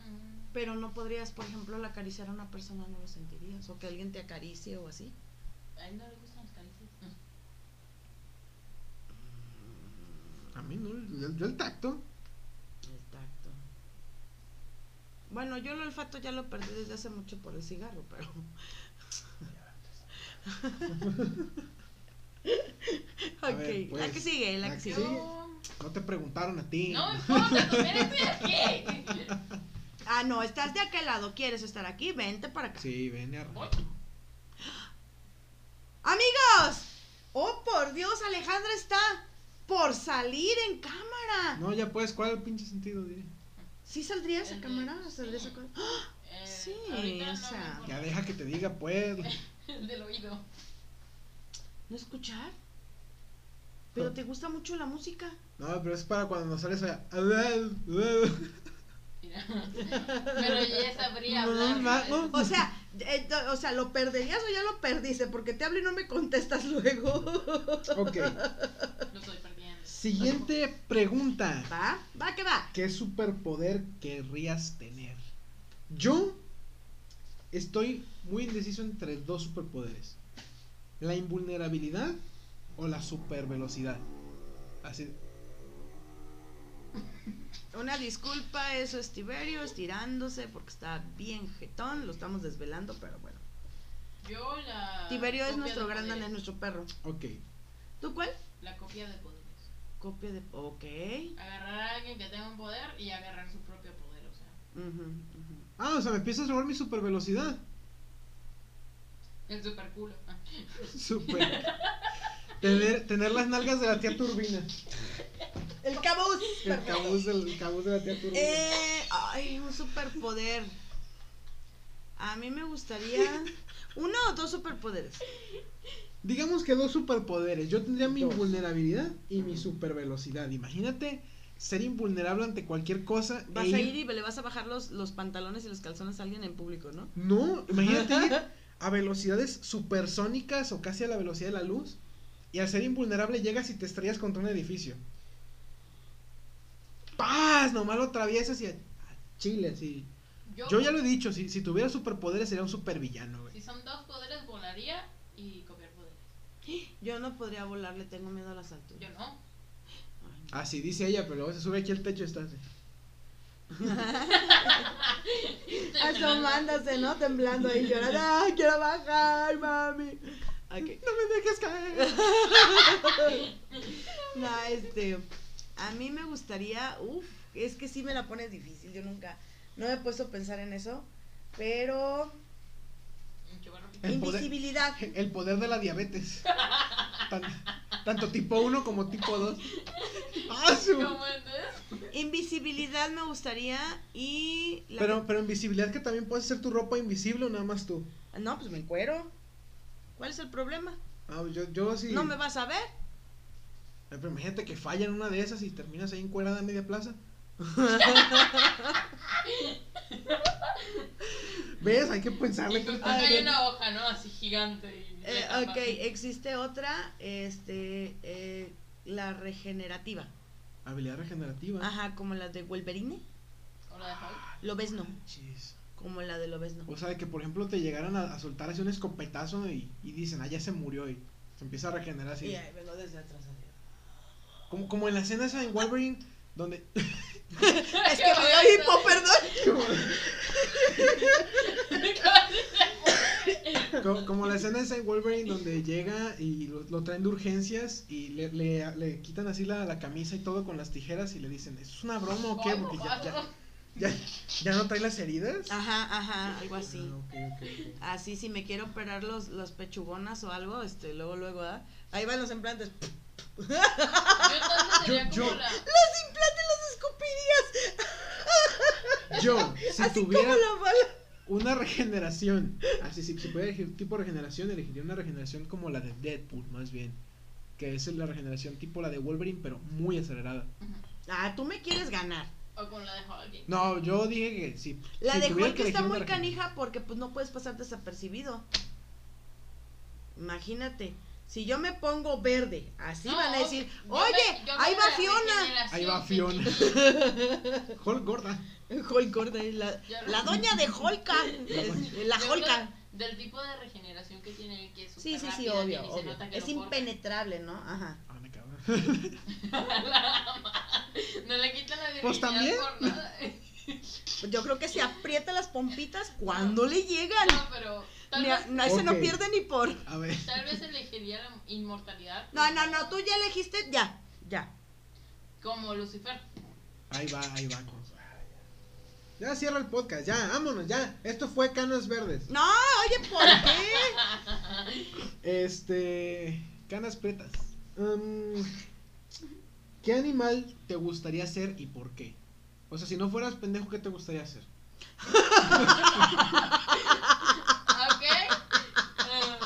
Mm, Pero no podrías, por ejemplo, al acariciar a una persona no lo sentirías. O que alguien te acaricie o así. A él no le gustan las caricias. A mí no, yo, yo el tacto. El tacto. Bueno, yo el olfato ya lo perdí desde hace mucho por el cigarro, pero. A ok, ver, la pues, que sigue, la, la que que sigue. sigue. Yo- No te preguntaron a ti. No me importa, también estoy aquí. Ah, no, estás de aquel lado, quieres estar aquí, vente para acá. Sí, ven a. Amigos, oh por Dios, Alejandra está por salir en cámara. No, ya pues, ¿cuál es el pinche sentido? Diré? ¿Sí saldría esa cámara? ¿Saldría sí. esa cámara? Eh, Sí, o no. Ya deja que te diga, pues. El del oído. ¿No escuchar? Pero te gusta mucho la música. No, pero es para cuando nos sales a... Pero ya sabría No, hablar. ma- ¿no? O sea, eh, o sea, ¿lo perderías o ya lo perdiste? Porque te hablo y no me contestas luego. Ok. Lo estoy perdiendo. Siguiente pregunta. ¿Va? ¿Va que va? ¿Qué superpoder querrías tener? Yo estoy muy indeciso entre dos superpoderes. La invulnerabilidad o la supervelocidad. Así. Una disculpa, eso es Tiberio estirándose porque está bien jetón, lo estamos desvelando, pero bueno. Yo la. Tiberio es nuestro gran danés, nuestro perro. Ok. ¿Tú cuál? La copia de poderes. Copia de... Ok. Agarrar a alguien que tenga un poder y agarrar su propio poder, o sea. Ah, o sea, me empiezas a robar mi supervelocidad. El super culo. Ah. Super. tener, tener las nalgas de la tía Turbina. El cabuz. El cabuz, del, el cabuz de la tía Turbina. Eh, ay, un superpoder. A mí me gustaría uno o dos superpoderes. Digamos que dos superpoderes. Yo tendría mi Dos. invulnerabilidad y mi supervelocidad. Imagínate ser invulnerable ante cualquier cosa. Vas e a ir- ir y le vas a bajar los, los pantalones y los calzones a alguien en público, ¿no? No, imagínate ir a velocidades supersónicas o casi a la velocidad de la luz. Y al ser invulnerable llegas y te estrellas contra un edificio. ¡Paz! Nomás lo atraviesas y a, a Chile, así. Yo, Yo ya lo he dicho, si, si tuviera superpoderes sería un supervillano, güey. Si son dos poderes, volaría y copiar poderes. Yo no podría volar, le tengo miedo a las alturas. Yo no. Ay, Así dice ella, pero luego se sube aquí al techo y está así. Asomándose, ¿no? Temblando ahí, llorando. ¡Ay, quiero bajar, mami! Ok. ¡No me dejes caer! No, este. A mí me gustaría, uff, es que sí me la pones difícil, yo nunca, no me he puesto a pensar en eso, pero poder- invisibilidad. El poder de la diabetes. Tan- tanto tipo 1 como tipo 2. ¡Ah, su! ¿Cómo entonces? Invisibilidad me gustaría y... la Pero, pero invisibilidad que también puedes hacer tu ropa invisible o nada más tú. que- No, pues me encuero. ¿Cuál es el problema? Ah, yo, yo sí. ¿No me vas a ver? Pero imagínate que falla en una de esas y terminas ahí encuerada en media plaza. ¿Ves? Hay que pensarle. Y Ah, hay una hoja, ¿no? Así gigante. y Eh, ok, existe otra, este, eh, la regenerativa. Habilidad regenerativa. Ajá, como la de Wolverine. O la de Hulk. Lobezno, Chis. como la de Lobezno. O sea, de que por ejemplo te llegaran a, a soltar así un escopetazo y, y dicen, ah, ya se murió y se empieza a regenerar así. Y ahí vengo desde atrás. Como, como en la escena esa en Wolverine, donde. Es que me dio hipo, perdón. como, como la escena esa en Wolverine donde llega y lo, lo traen de urgencias y le, le, le quitan así la, la camisa y todo con las tijeras y le dicen, ¿es una broma o qué? Porque ya, ya, ya, ya no trae las heridas. Ajá, ajá, algo así. Ah. Así, si me quiero operar los, los pechugonas o algo, este, luego, luego, ¿ah? Ahí van los implantes. Yo entonces sería Yo- como yo- la. Los implantes los escupirías. Yo, si así tuviera como la bala. una regeneración, así si, si pudiera elegir tipo de regeneración, elegiría una regeneración como la de Deadpool, más bien. Que es la regeneración tipo la de Wolverine, pero muy acelerada. Ah, tú me quieres ganar. O con la de Hulk. No, yo dije que sí. La si de Hulk que está muy canija porque pues no puedes pasar desapercibido. Imagínate, si yo me pongo verde, así No, van a decir, oye, me- ahí va la Fiona. Ahí va Fiona. Hulk gorda. Hulk gorda, la, Ya la doña de Holka, la Holka. Del tipo de regeneración que tiene, que es Sí, sí, sí, obvio, Es impenetrable, ¿no? Ajá. Ah, me cago. No le quitan la Pues también. por nada. Yo creo que se aprieta las pompitas cuando le llegan. No, pero tal vez, no, ese no pierde ni por. A ver. tal vez elegiría la inmortalidad. No, no, no, tú ya elegiste, ya, ya. Como Lucifer. Ahí va, ahí va. con- Ya cierra el podcast, ya, vámonos, ya. Esto fue Canas Verdes. No, oye, ¿por qué? Este. Canas pretas. Mm, ¿Qué animal te gustaría ser y por qué? O sea, si no fueras pendejo, ¿qué te gustaría ser? ¿Ok? Eh,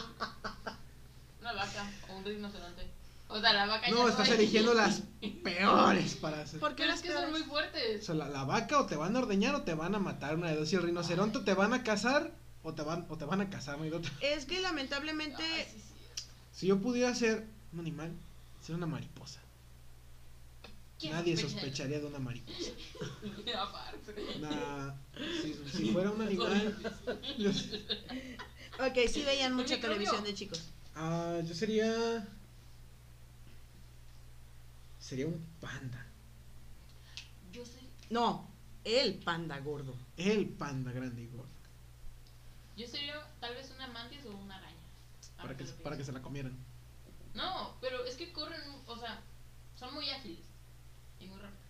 una vaca o un rinoceronte. O sea, la vaca ya No, estás eligiendo las peores para hacer. ¿Por qué Pero las que son muy O fuertes. sea, la, la vaca o te van a ordeñar o te van a matar, una de dos. Si el rinoceronte te van a cazar o te van, o te van a cazar, de otra. Es que lamentablemente Ay, sí, sí. Si yo pudiera ser un animal, sería una mariposa. ¿Quién Nadie sospecha? sospecharía de una mariposa. Aparte. Nah, si, si fuera un animal, Ok, sí veían mucha televisión de chicos. ah, yo sería. Sería un panda. Yo sé. No, el panda gordo. El panda grande y gordo. Yo sería tal vez una mantis o una araña. Para que, para que se la comieran. No, pero es que corren, o sea, son muy ágiles y muy rápidos.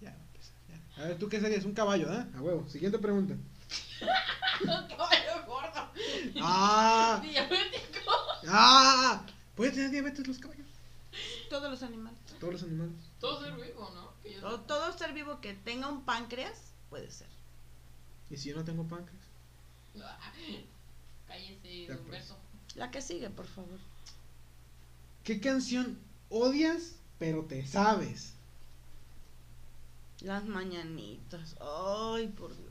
Ya, empezar, ya. A ver, ¿tú qué serías? Un caballo, ¿ah? A huevo. Siguiente pregunta. Un caballo gordo. ¡Ah! Diabético. ¡Ah! ¿Pueden tener diabetes los caballos? Todos los animales. Todos los animales. Todo ser vivo, ¿no? Que yo Todo, todo ser vivo que tenga un páncreas puede ser. ¿Y si yo no tengo páncreas? Ah, Cállese, Ya, pues. La que sigue, por favor. ¿Qué canción odias pero te sabes? Las mañanitas. Ay, por Dios.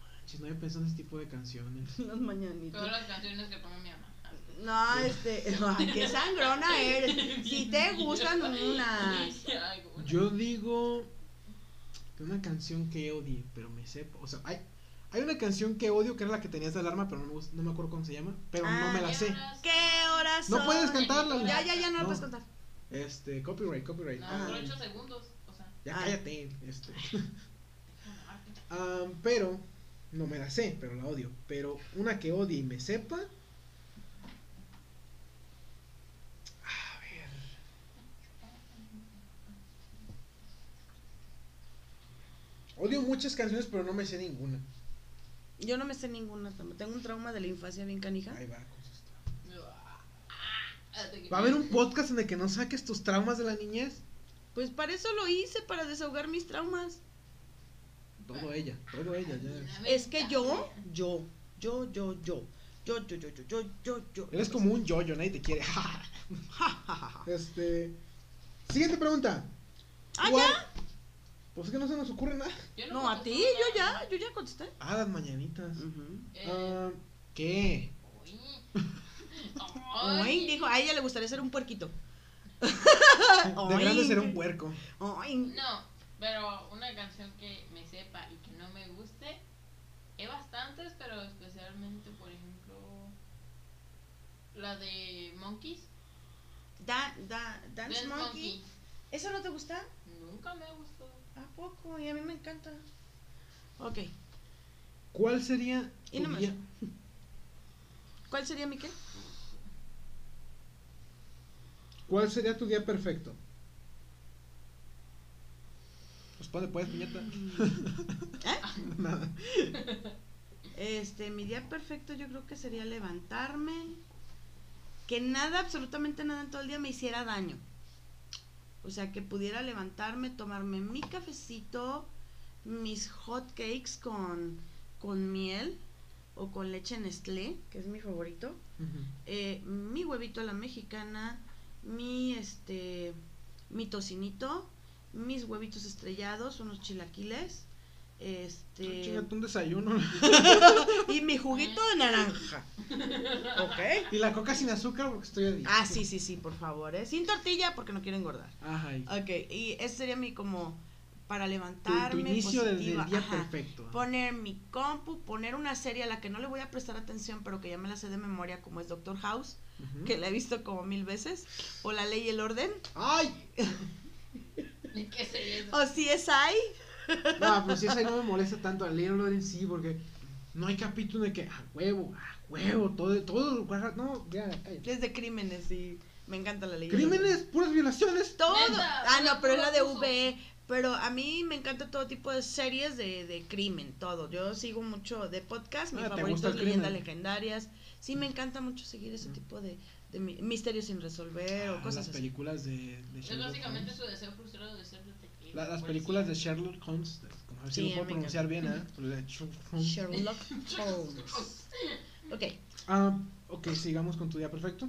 Manches, no había pensado en ese tipo de canciones. Las mañanitas. Todas las canciones que pone mi mamá. No, este. Ay, qué sangrona eres. Si te gustan unas. Yo digo que una canción que odie, pero me sepa. O sea, hay, hay una canción que odio que era la que tenías de alarma, pero no me, gust- no me acuerdo cómo se llama. Pero no Ah, me la ¿Qué sé. ¿Qué horas No puedes cantarla. Ya, ya, ya, no, No. lo puedes contar. Este, copyright, copyright. No, Ah, por 8 segundos. O sea, ya Ah. cállate. Este. pero, no me la sé, pero la odio. Pero una que odie y me sepa. Odio muchas canciones, pero no me sé ninguna. Yo no me sé ninguna. Tengo un trauma de la infancia bien canija. Ahí va. Va a haber un podcast en el que no saques tus traumas de la niñez. Pues para eso lo hice, para desahogar mis traumas. Todo ella, todo ella. Ya. Es que yo, yo, yo, yo, yo, yo, yo, yo, yo, yo, yo, yo. Eres como un yoyo, nadie te quiere. este. Siguiente pregunta. Ah, ¿Cuál- ya. Pues es que no se nos ocurre nada. Yo No, a ti, yo ya, yo ya contesté. Ah, las mañanitas. Ujú. Eh, Ah, ¿Qué? uy. Ay. dijo, a ella le gustaría ser un puerquito. De grande será un puerco. Oink. No, pero una canción que me sepa y que no me guste, hay bastantes, pero especialmente, por ejemplo, la de Monkeys. Da, da, Dance Dance Monkey. ¿Eso no te gusta? Nunca me gustó. ¿A poco? Y a mí me encanta. Ok. ¿Cuál sería Y tu no me día? ¿Cuál sería mi qué? ¿Cuál sería tu día perfecto? Pues ponle pues, puñeta. ¿Eh? Nada. Este, mi día perfecto yo creo que sería levantarme, que nada, absolutamente nada en todo el día me hiciera daño. O sea, que pudiera levantarme, tomarme mi cafecito, mis hot cakes con, con miel o con leche Nestlé, que es mi favorito, eh, mi huevito a la mexicana, mi este, mi tocinito, mis huevitos estrellados, unos chilaquiles, este, Chingate un desayuno. y mi juguito de naranja. ¿Ok? y la coca sin azúcar porque estoy a dieta. Ah, sí, sí, sí, por favor, ¿eh? Sin tortilla porque no quiero engordar. Ajá. y Ok, y ese sería mi como para levantarme. tu inicio del, día ajá. perfecto. Poner mi compu, poner una serie a la que no le voy a prestar atención, pero que ya me la sé de memoria, como es Doctor House, que la he visto como mil veces, o La Ley y el Orden, ¡Ay! ¿Qué sería eso? o CSI. No, pues si esa no me molesta tanto al leerlo en sí, porque no hay capítulo de que a huevo, a huevo, todo, todo, no, ya, cállate. Es de crímenes y me encanta La Ley. Crímenes, puras violaciones. Todo. Ah, no, pero es la de. V. Pero a mí me encanta todo tipo de series de, de crimen, todo. Yo sigo mucho de podcast, mi Ah, ¿te favorito es Leyendas? Legendarias. Sí, me encanta mucho seguir ese Mm. tipo de, de mi- misterios sin resolver o Ah, cosas las así. películas de, de Es básicamente Holmes. su deseo frustrado de ser. La- las películas de Sherlock Holmes, como a ver si lo puedo pronunciar bien, ¿eh? Holmes. Sherlock Holmes. Ok, Ah, ok, sigamos con tu día perfecto.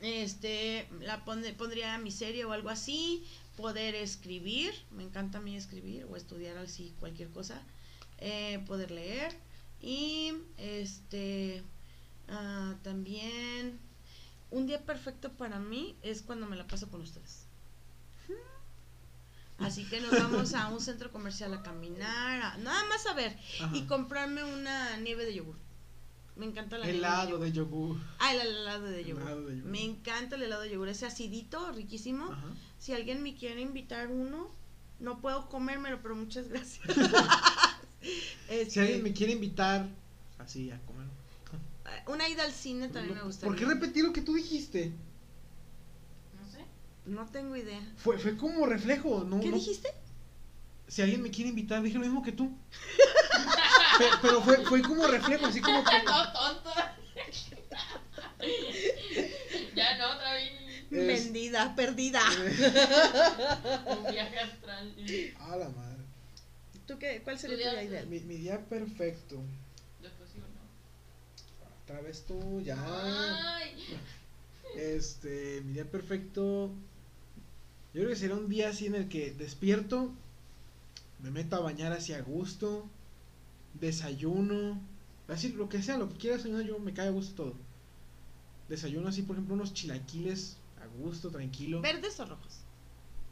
este, la pondré- pondría mi serie o algo así, poder escribir, me encanta a mí escribir o estudiar así cualquier cosa, eh, poder leer y este, ah, también un día perfecto para mí es cuando me la paso con ustedes. Así que nos vamos a un centro comercial a caminar, a- nada más a ver Ajá. y comprarme una nieve de yogur. Me encanta la nieve Helado de yogur. Ah, el helado de yogur. Helado de yogur. Me encanta el helado de yogur, ese acidito, riquísimo. Ajá. Si alguien me quiere invitar uno, no puedo comérmelo, pero muchas gracias. Este, Si alguien me quiere invitar, así a comer. Una ida al cine también me gustaría. ¿Por qué repetir lo que tú dijiste? No. No tengo idea. Fue, fue como reflejo, ¿no? ¿Qué no- dijiste? Si alguien me quiere invitar, dije lo mismo que tú. Pe- pero fue, fue como reflejo, así como que. Todo tonto. ya no, otra vez. Es- Vendida, perdida. Un viaje astral. A la madre. ¿Tú qué? ¿Cuál sería Tu día- día ideal? Mi, mi día perfecto. Después sí o no. Otra vez tú, ya. Ay. Este, mi día perfecto. Yo creo que será un día así en el que despierto, me meto a bañar hacia gusto, desayuno, así lo que sea, lo que quiera desayunar, yo me cae a gusto todo. Desayuno así, por ejemplo, unos chilaquiles a gusto, tranquilo. ¿Verdes o rojos?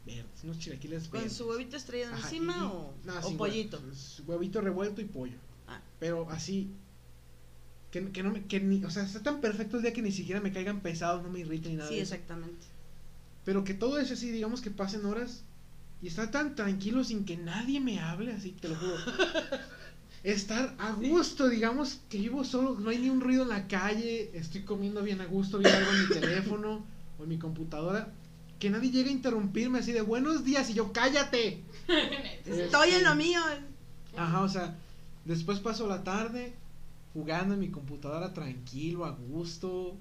Verdes, unos chilaquiles ¿Con verdes. su huevito estrellado Ajá, encima y- o, no, o sin pollito? huevito revuelto y pollo. Ah. Pero así. Que, que no me. Que ni, o sea, está tan perfecto el día que ni siquiera me caigan pesados, no me irriten ni nada. Sí, de eso. Pero que todo eso así, digamos que pasen horas y estar tan tranquilo sin que nadie me hable, así, te lo juro. estar a gusto, digamos que vivo solo, no hay ni un ruido en la calle, estoy comiendo bien a gusto, viendo algo en mi teléfono o en mi computadora. que nadie llegue a interrumpirme así de buenos días y yo cállate. Estoy en lo mío. Ajá, o sea, después paso la tarde jugando en mi computadora tranquilo, a gusto,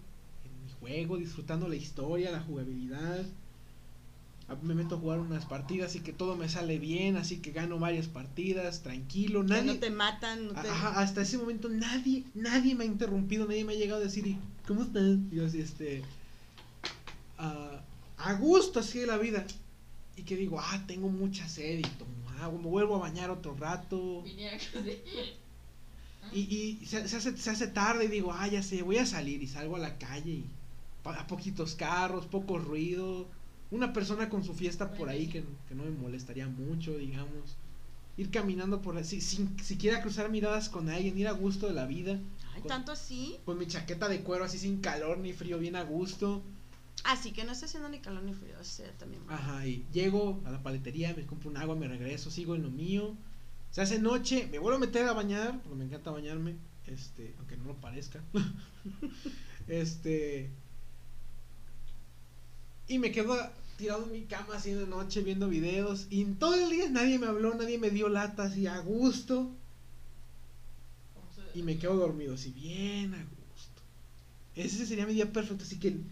juego, disfrutando la historia, la jugabilidad. Me meto a jugar unas partidas y que todo me sale bien, así que gano varias partidas, tranquilo, Que nadie... no te matan, no te... Ajá, hasta ese momento nadie, nadie me ha interrumpido, nadie me ha llegado a decir, "¿Y ¿cómo estás? Y yo así, este, ah, a gusto así de la vida. Y que digo, ah, tengo mucha sed y tomo agua, me vuelvo a bañar otro rato. Y, y se, se hace, se hace tarde y digo, ah, ya sé, voy a salir y salgo a la calle y poquitos carros, poco ruido. Una persona con su fiesta por ahí que, que no me molestaría mucho, digamos. Ir caminando por así, sin siquiera cruzar miradas con alguien, ir a gusto de la vida. Ay, con- tanto así. Con mi chaqueta de cuero así sin calor ni frío, bien a gusto. Así que no está haciendo ni calor ni frío. O sea, también. Ajá, y llego a la paletería, me compro un agua, me regreso, sigo en lo mío. Se hace noche, me vuelvo a meter a bañar, porque me encanta bañarme, este, aunque no lo parezca. este. Y me quedo tirado en mi cama así de noche viendo videos. Y en todo el día nadie me habló, nadie me dio latas y a gusto. Y me quedo dormido así, bien a gusto. Ese sería mi día perfecto, así que. no-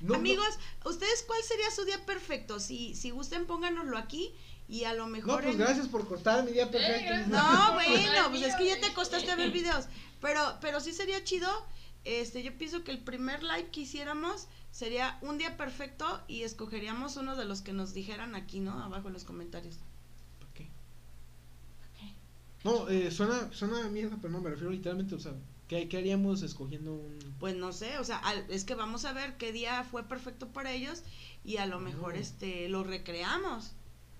no- Amigos, ¿ustedes cuál sería su día perfecto? Si, si gusten, pónganoslo aquí y a lo No, mejor. pues en- gracias por cortar mi día perfecto. gracias. No, bueno, pues es que ya te a ver videos. Pero, pero sí sería chido. Este, yo pienso que el primer live que hiciéramos sería un día perfecto y escogeríamos uno de los que nos dijeran aquí, ¿no? Abajo en los comentarios. ¿Por qué? No, eh, suena, suena a mierda, pero no, me refiero literalmente, o sea, ¿qué, qué haríamos escogiendo un... Pues no sé, o sea, al- es que vamos a ver qué día fue perfecto para ellos y a lo mejor Oh. este lo recreamos.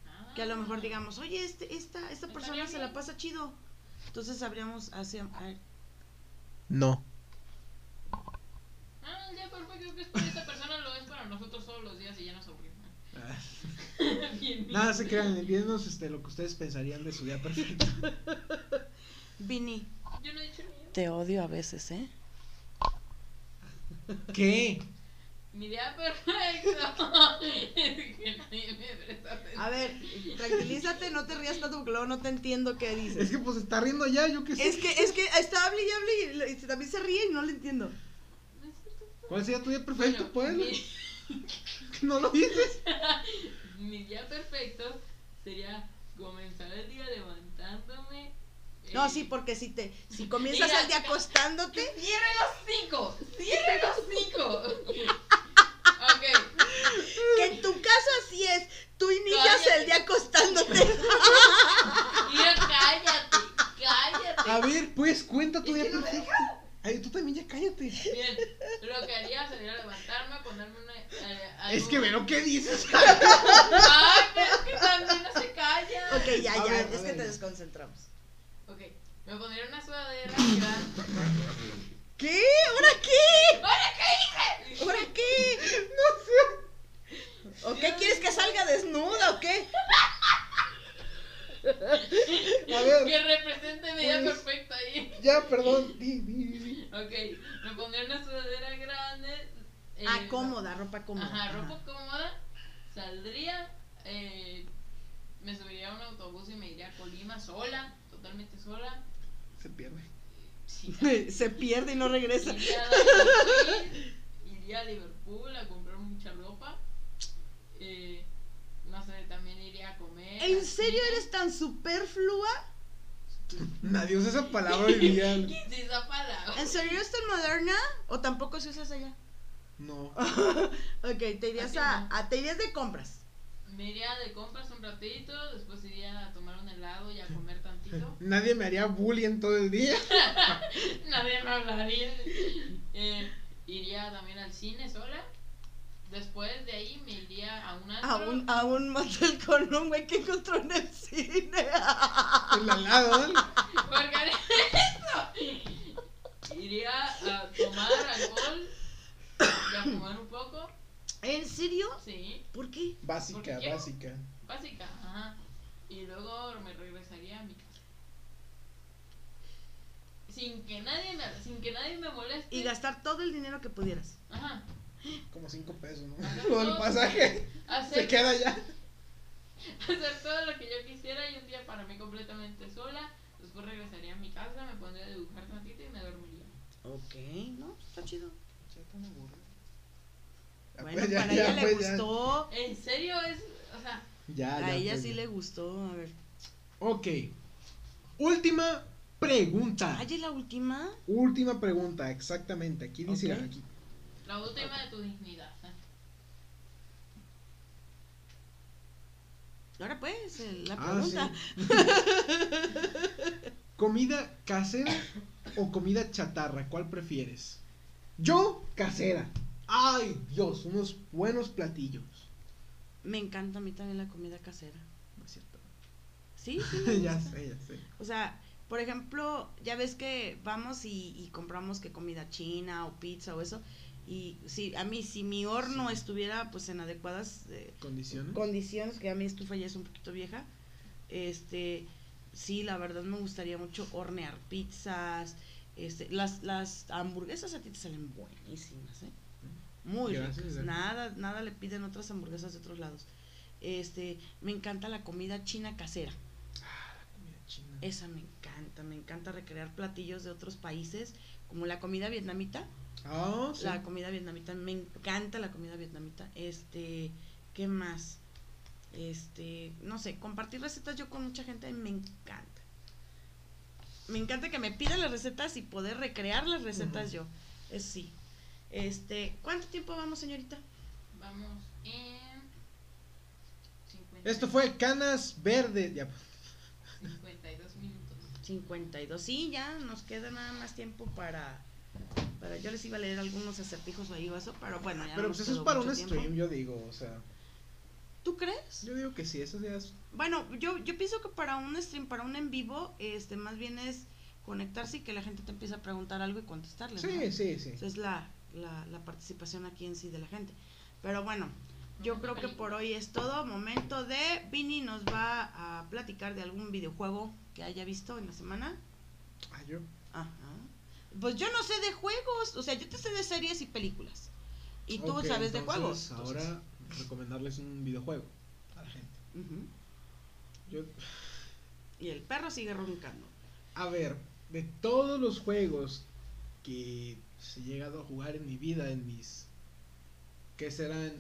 Ah. Que a lo mejor digamos, oye, este, esta, esta persona se la pasa chido. Entonces sabríamos hacer. a- No. Ah, el día perfecto que es para esta persona lo es para nosotros todos los días y ya nos aburrimos. Bien, bien. Nada, se crean, envíenos este, lo que ustedes pensarían de su día perfecto. Vini, Yo no he dicho ni te odio a veces, ¿eh? ¿Qué? Mi día perfecto. es que nadie me presta atención. A ver, tranquilízate, no te rías tanto porque luego no te entiendo qué Es dices. que pues está riendo ya, yo qué sé. Es que, es que está hable y hable y, y también se ríe y no le entiendo. No. ¿Cuál sería tu día perfecto, Bueno, pues? mi- ¿No lo dices? Mi día perfecto sería comenzar el día levantándome. No, eh, sí, porque si te, si comienzas Mira, el día acostándote, ¡Cierre los cinco! ¡Cierre los cinco! ok, que en tu caso así es, tú inicias Cállate. el día acostándote. mira, cállate, cállate. A ver, pues, cuenta tu día perfecto. Ay, tú también ya cállate. Bien, lo que haría sería levantarme, ponerme una. eh, algo- Es que ve lo que dices. ¡Ay, pero es que también no se calla! ok, ya, A ya, ver, es que te desconcentramos. Ok, me pondría una sudadera grande. ¿Qué? ¿Ahora qué? ¡Ahora qué hice! ¿Ahora qué? No sé. ¿O qué quieres que salga desnuda o qué? A ver, Que represente mi día Pues- perfecto ahí. ya, perdón. Di, di, di. Ok, me pondría una sudadera grande. eh, Ah, cómoda, ropa cómoda. Ajá, ropa cómoda. Saldría, eh, me subiría a un autobús y me iría a Colima sola, totalmente sola. Se pierde. Sí, Se pierde y no regresa. iría, a Liverpool, iría a Liverpool a comprar mucha ropa. Eh, no sé, también iría a comer. ¿En serio eres tan superflua? Nadie usa esa palabra hoy día. ¿En serio eres tan moderna? ¿O tampoco se usas allá? No. ok, te irías a, a- te irías de compras. Me iría de compras un ratito, después iría a tomar un helado y a comer tantito. Nadie me haría bullying todo el día. Nadie me hablaría. Eh, iría también al cine sola. Después de ahí me iría a un antro. A un, a un motel con un güey que encontró en el cine. En la lado, eso. Iría a tomar alcohol y a fumar un poco. ¿En serio? Sí, ¿Por qué? Básica, Porque quiero. básica. básica. Ajá. Y luego me regresaría a mi casa. Sin que nadie me, sin que nadie me moleste. Y gastar todo el dinero que pudieras. Ajá. Como 5 pesos, ¿no? Ajá. Lo del pasaje Hacer, se queda ya. hacer todo lo que yo quisiera y un día para mí completamente sola. Después regresaría a mi casa, me pondría a dibujar tantito y me dormiría. Ok, no, está chido. Ya tan aburrido. Ya, Bueno, pues, ya, para ya, ella le pues, ya. gustó. En serio, es. O sea, Ya, A ya, ella pues, sí ya. le gustó. A ver. Ok. Última pregunta. ¿Ay, es la última? Última pregunta, exactamente. Aquí dice Ok. aquí. La última de tu dignidad. Ahora pues, eh, la Ah, pregunta. ¿Comida casera o comida chatarra? ¿Cuál prefieres? Yo, casera. Ay, Dios, unos buenos platillos. Me encanta a mí también la comida casera. No es cierto. Sí, ya sé, ya sé. O sea, por ejemplo, ya ves que vamos y, y compramos que comida china o pizza o eso. Y si a mí, si mi horno estuviera pues en adecuadas eh, ¿Condiciones? condiciones, que a mi estufa ya es un poquito vieja, este, sí, la verdad me gustaría mucho hornear pizzas, este, las, las hamburguesas a ti te salen buenísimas, ¿eh? Muy Gracias, ricas. Nada, nada le piden otras hamburguesas de otros lados. Este, me encanta la comida china casera. Ah, la comida china. Esa me encanta, me encanta recrear platillos de otros países, como la comida vietnamita. Sí. La comida vietnamita, me encanta la comida vietnamita. Este, ¿qué más? Este, no sé, compartir recetas yo con mucha gente me encanta. Me encanta que me pidan las recetas y poder recrear las recetas yo. Es sí. Este, ¿cuánto tiempo vamos, señorita? Vamos en. 50, Esto fue Canas Verdes. Ya. 52 minutos. 52. Sí, ya nos queda nada más tiempo para para yo les iba a leer algunos acertijos ahí o eso, pero bueno, ya Pero pues eso es para un tiempo. stream, yo digo, o sea. ¿Tú crees? Yo digo que sí, eso ya es. Bueno, yo, yo pienso que para un stream, para un en vivo, este, más bien es conectarse y que la gente te empiece a preguntar algo y contestarle. Sí, ¿no? sí, sí. Esa es la, la, la participación aquí en sí de la gente. Pero bueno, yo creo que por hoy es todo. Momento de Vini nos va a platicar de algún videojuego que haya visto en la semana. Ah, yo. Ajá. Pues yo no sé de juegos, o sea, yo te sé de series y películas. Y tú sabes de juegos. Ahora recomendarles un videojuego a la gente. Yo, Y el perro sigue roncando. a ver, de todos los juegos que he llegado a jugar en mi vida, en mis. que serán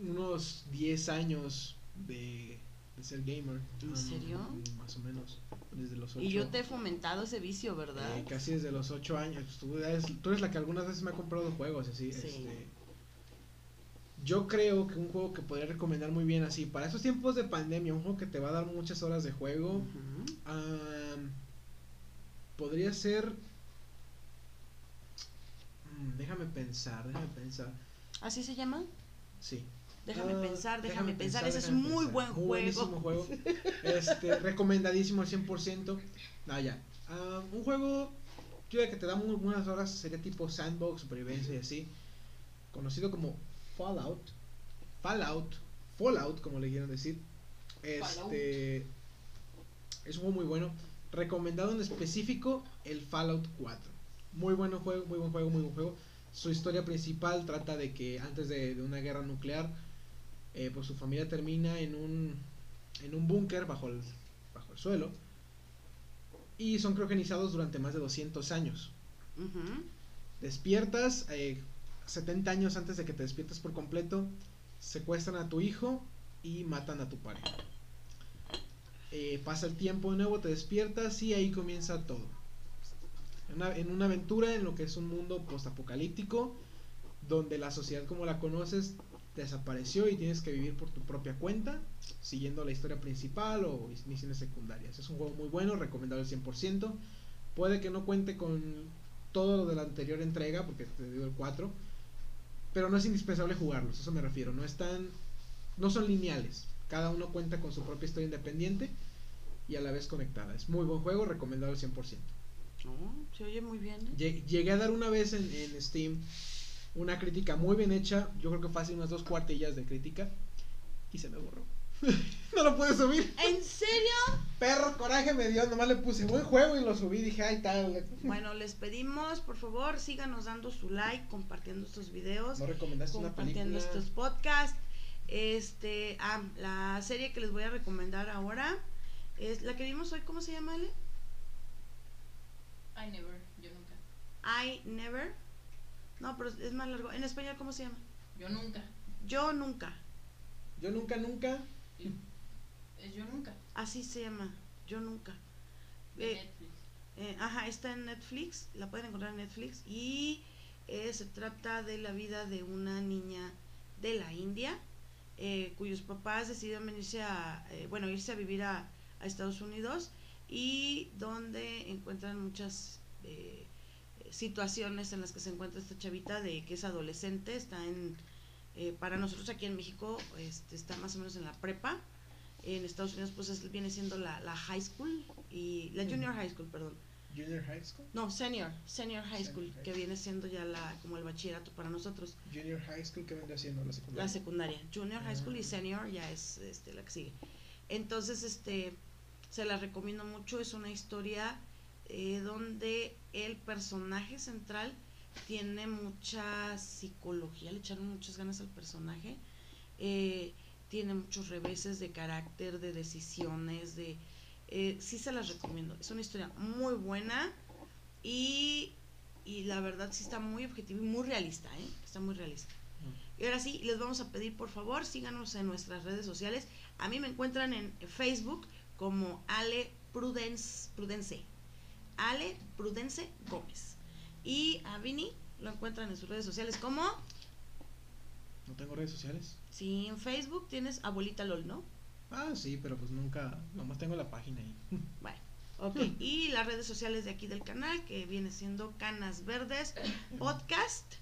unos 10 años de, de ser gamer. ¿En um, serio? Más o menos. Desde los 8 Y yo te he fomentado ese vicio, ¿verdad? Eh, casi desde los 8 años. Tú eres, tú eres la que algunas veces me ha comprado juegos así. Sí. Este, yo creo que un juego que podría recomendar muy bien así, para esos tiempos de pandemia, un juego que te va a dar muchas horas de juego, podría ser... Mm, déjame pensar, déjame pensar. ¿Así se llama? Sí. Déjame Ah, pensar, déjame, pensar. Ese es déjame muy pensar. buen Muy buenísimo juego. juego. Este, recomendadísimo al 100%. Ah, ya. Ah, un juego yo que te da muy buenas horas, sería tipo sandbox, supervivencia y así. Conocido como Fallout. Fallout. Fallout, como le quieran decir. Este es un juego muy bueno. Recomendado en específico el Fallout 4. Muy buen juego, muy buen juego, muy buen juego. Su historia principal trata de que antes de, de una guerra nuclear, eh, pues su familia termina en un en un búnker bajo el bajo el suelo y son criogenizados durante más de 200 años. Despiertas eh, 70 años antes de que te despiertes por completo, secuestran a tu hijo y matan a tu pareja. Eh, pasa el tiempo de nuevo, te despiertas y ahí comienza todo. Una, en una aventura en lo que es un mundo postapocalíptico, donde la sociedad como la conoces desapareció y tienes que vivir por tu propia cuenta, siguiendo la historia principal o misiones secundarias. Es un juego muy bueno, recomendado al 100%. Puede que no cuente con todo lo de la anterior entrega, porque te digo el 4, pero no es indispensable jugarlos, a eso me refiero. No están, no son lineales. Cada uno cuenta con su propia historia independiente y a la vez conectada. Es muy buen juego, recomendado al 100%. Oh, se oye muy bien. ¿eh? Lle- Llegué a dar una vez en, en Steam una crítica muy bien hecha, yo creo que fácil unas dos cuartillas de crítica y se me borró. No lo pude subir. ¿En serio? Perro, coraje me dio, nomás le puse buen juego y lo subí, dije, ay, tal. Bueno, les pedimos, por favor, síganos dando su like, compartiendo estos videos, ¿No recomendaste una compartiendo estos podcasts. Este, ah, la serie que les voy a recomendar ahora es la que vimos hoy, ¿cómo se llama, Ale? I never, yo nunca. I Never. No, pero es más largo. En español, ¿cómo se llama? Yo nunca. Yo nunca. Yo nunca, nunca. Es yo nunca. Así se llama. Yo nunca. De Eh, Netflix. Eh, ajá, está en Netflix, la pueden encontrar en Netflix y eh, se trata de la vida de una niña de la India eh, cuyos papás decidieron venirse a, eh, bueno, irse a vivir a, a Estados Unidos y donde encuentran muchas eh, situaciones en las que se encuentra esta chavita de que es adolescente, está en, eh, para nosotros aquí en México este, está más o menos en la prepa, en Estados Unidos pues es- viene siendo la, la high school y la junior high school, perdón. Junior High School. No, senior, senior high Senior school, high que viene siendo ya la como el bachillerato para nosotros, Junior High School, ¿qué vendría siendo la secundaria? la secundaria. Junior high school y Ah. senior ya es este la que sigue. Entonces, este se la recomiendo mucho, es una historia eh, donde el personaje central tiene mucha psicología, le echaron muchas ganas al personaje, eh, tiene muchos reveses de carácter, de decisiones, de... eh, sí se las recomiendo, es una historia muy buena y, y la verdad sí está muy objetiva y muy realista, ¿eh? está muy realista. Y ahora sí, les vamos a pedir por favor, síganos en nuestras redes sociales. A mí me encuentran en Facebook como Ale Prudence, Prudence. Ale Prudence Gómez. Y a Vini lo encuentran en sus redes sociales como, No tengo redes sociales. si en Facebook tienes Abuelita LOL, ¿no? Ah, sí, pero pues nunca, nomás tengo la página ahí. Bueno, ok. Y las redes sociales de aquí del canal, que viene siendo Canas Verdes Podcast.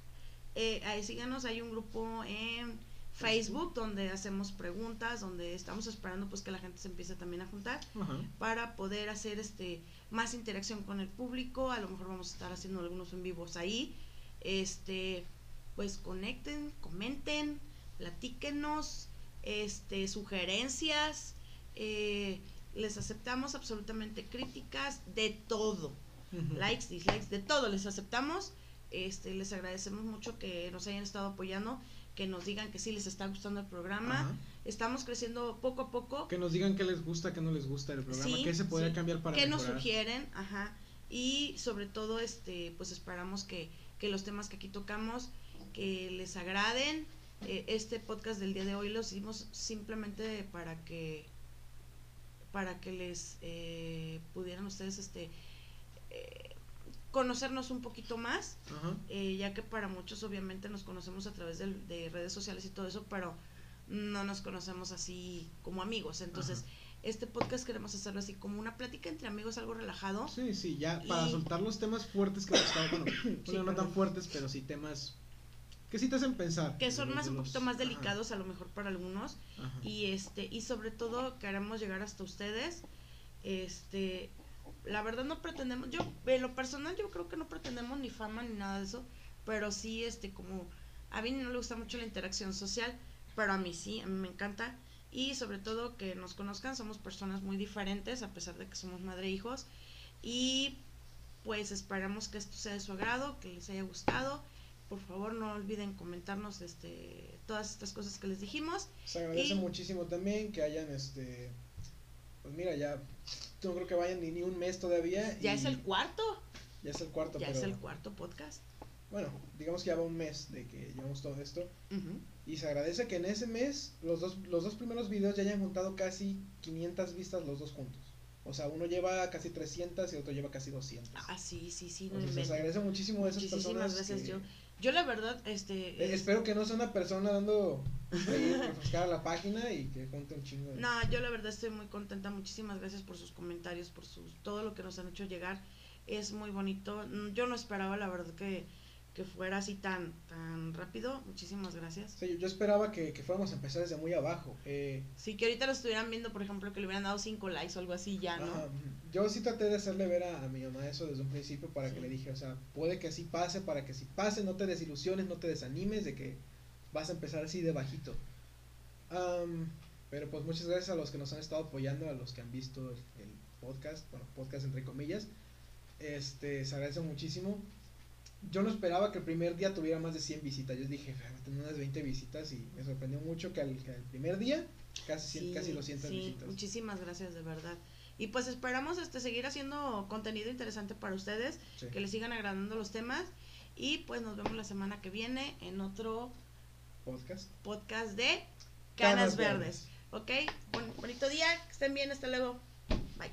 Eh, ahí síganos, hay un grupo en Facebook donde hacemos preguntas, donde estamos esperando pues que la gente se empiece también a juntar Ajá. para poder hacer este más interacción con el público. A lo mejor vamos a estar haciendo algunos en vivos ahí. Este, pues conecten, comenten, platíquenos, este, sugerencias. eh, les aceptamos absolutamente críticas de todo. Likes, dislikes, de todo les aceptamos. Este, les agradecemos mucho que nos hayan estado apoyando, que nos digan que sí les está gustando el programa. Estamos creciendo poco a poco. Que nos digan qué les gusta, qué no les gusta del programa, Sí, qué se podría sí. cambiar para que nos mejorar. sugieren, ajá, y sobre todo este pues esperamos que, que los temas que aquí tocamos que les agraden. Eh, este podcast del día de hoy lo hicimos simplemente para que para que les eh, pudieran ustedes este eh, conocernos un poquito más Ajá. eh, ya que para muchos obviamente nos conocemos a través del- de, redes sociales y todo eso, pero no nos conocemos así como amigos. Entonces, Ajá. este podcast queremos hacerlo así como una plática entre amigos, algo relajado. Sí, sí, ya para soltar los temas fuertes que hemos estado, bueno, bueno, no tan fuertes, pero sí temas que sí te hacen pensar. que son más un poquito más ajá, delicados a lo mejor para algunos ajá. y este y sobre todo queremos llegar hasta ustedes este la verdad no pretendemos yo en lo personal yo creo que no pretendemos ni fama ni nada de eso pero sí este como a mí no le gusta mucho la interacción social pero a mí sí a mí me encanta y sobre todo que nos conozcan somos personas muy diferentes a pesar de que somos madre e hijos y pues esperamos que esto sea de su agrado que les haya gustado por favor no olviden comentarnos este todas estas cosas que les dijimos Se agradece y- muchísimo también que hayan, este, pues mira, ya no creo que vayan ni, ni un mes todavía. ya y es el cuarto Ya es el cuarto, ya pero es el cuarto podcast bueno, digamos que ya va un mes de que llevamos todo esto. Ujú. Y se agradece que en ese mes los dos, los dos primeros videos ya hayan juntado casi 500 vistas los dos juntos. O sea, uno lleva casi 300 y otro lleva casi 200. ah sí sí sí no Entonces, se inventen. agradece muchísimo a esas muchísimas personas. gracias que- yo yo la verdad este Eh, es- espero que no sea una persona dando refrescar a la página y que junte un chingo de... No, yo la verdad estoy muy contenta. Muchísimas gracias por sus comentarios, por sus, todo lo que nos han hecho llegar. Es muy bonito. Mm, Yo no esperaba, la verdad, que, que fuera así tan, tan rápido. Muchísimas gracias. Sí, yo, esperaba que, que fuéramos a empezar desde muy abajo. Eh, Sí, que ahorita lo estuvieran viendo, por ejemplo, que le hubieran dado cinco likes o algo así ya, ¿no? ajá, yo sí traté de hacerle ver a, a mi mamá eso desde un principio para Sí. que le dije, o sea, puede que así pase, para que si pase no te desilusiones, no te desanimes de que vas a empezar así de bajito. Am, Pero pues muchas gracias a los que nos han estado apoyando, a los que han visto el, el podcast, bueno, podcast entre comillas. Este, se agradece muchísimo. Yo no esperaba que el primer día tuviera más de 100 visitas. Yo dije, "Ah, va a tener unas 20 visitas y me sorprendió mucho que al, que al primer día casi, Sí, casi los 100 sí, visitas. muchísimas gracias de verdad. Y pues esperamos este seguir haciendo contenido interesante para ustedes, Sí. que les sigan agradando los temas y pues nos vemos la semana que viene en otro Podcast. podcast de Canas Canas, Verdes. Ok, Bon- bonito día, que estén bien, hasta luego. Bye.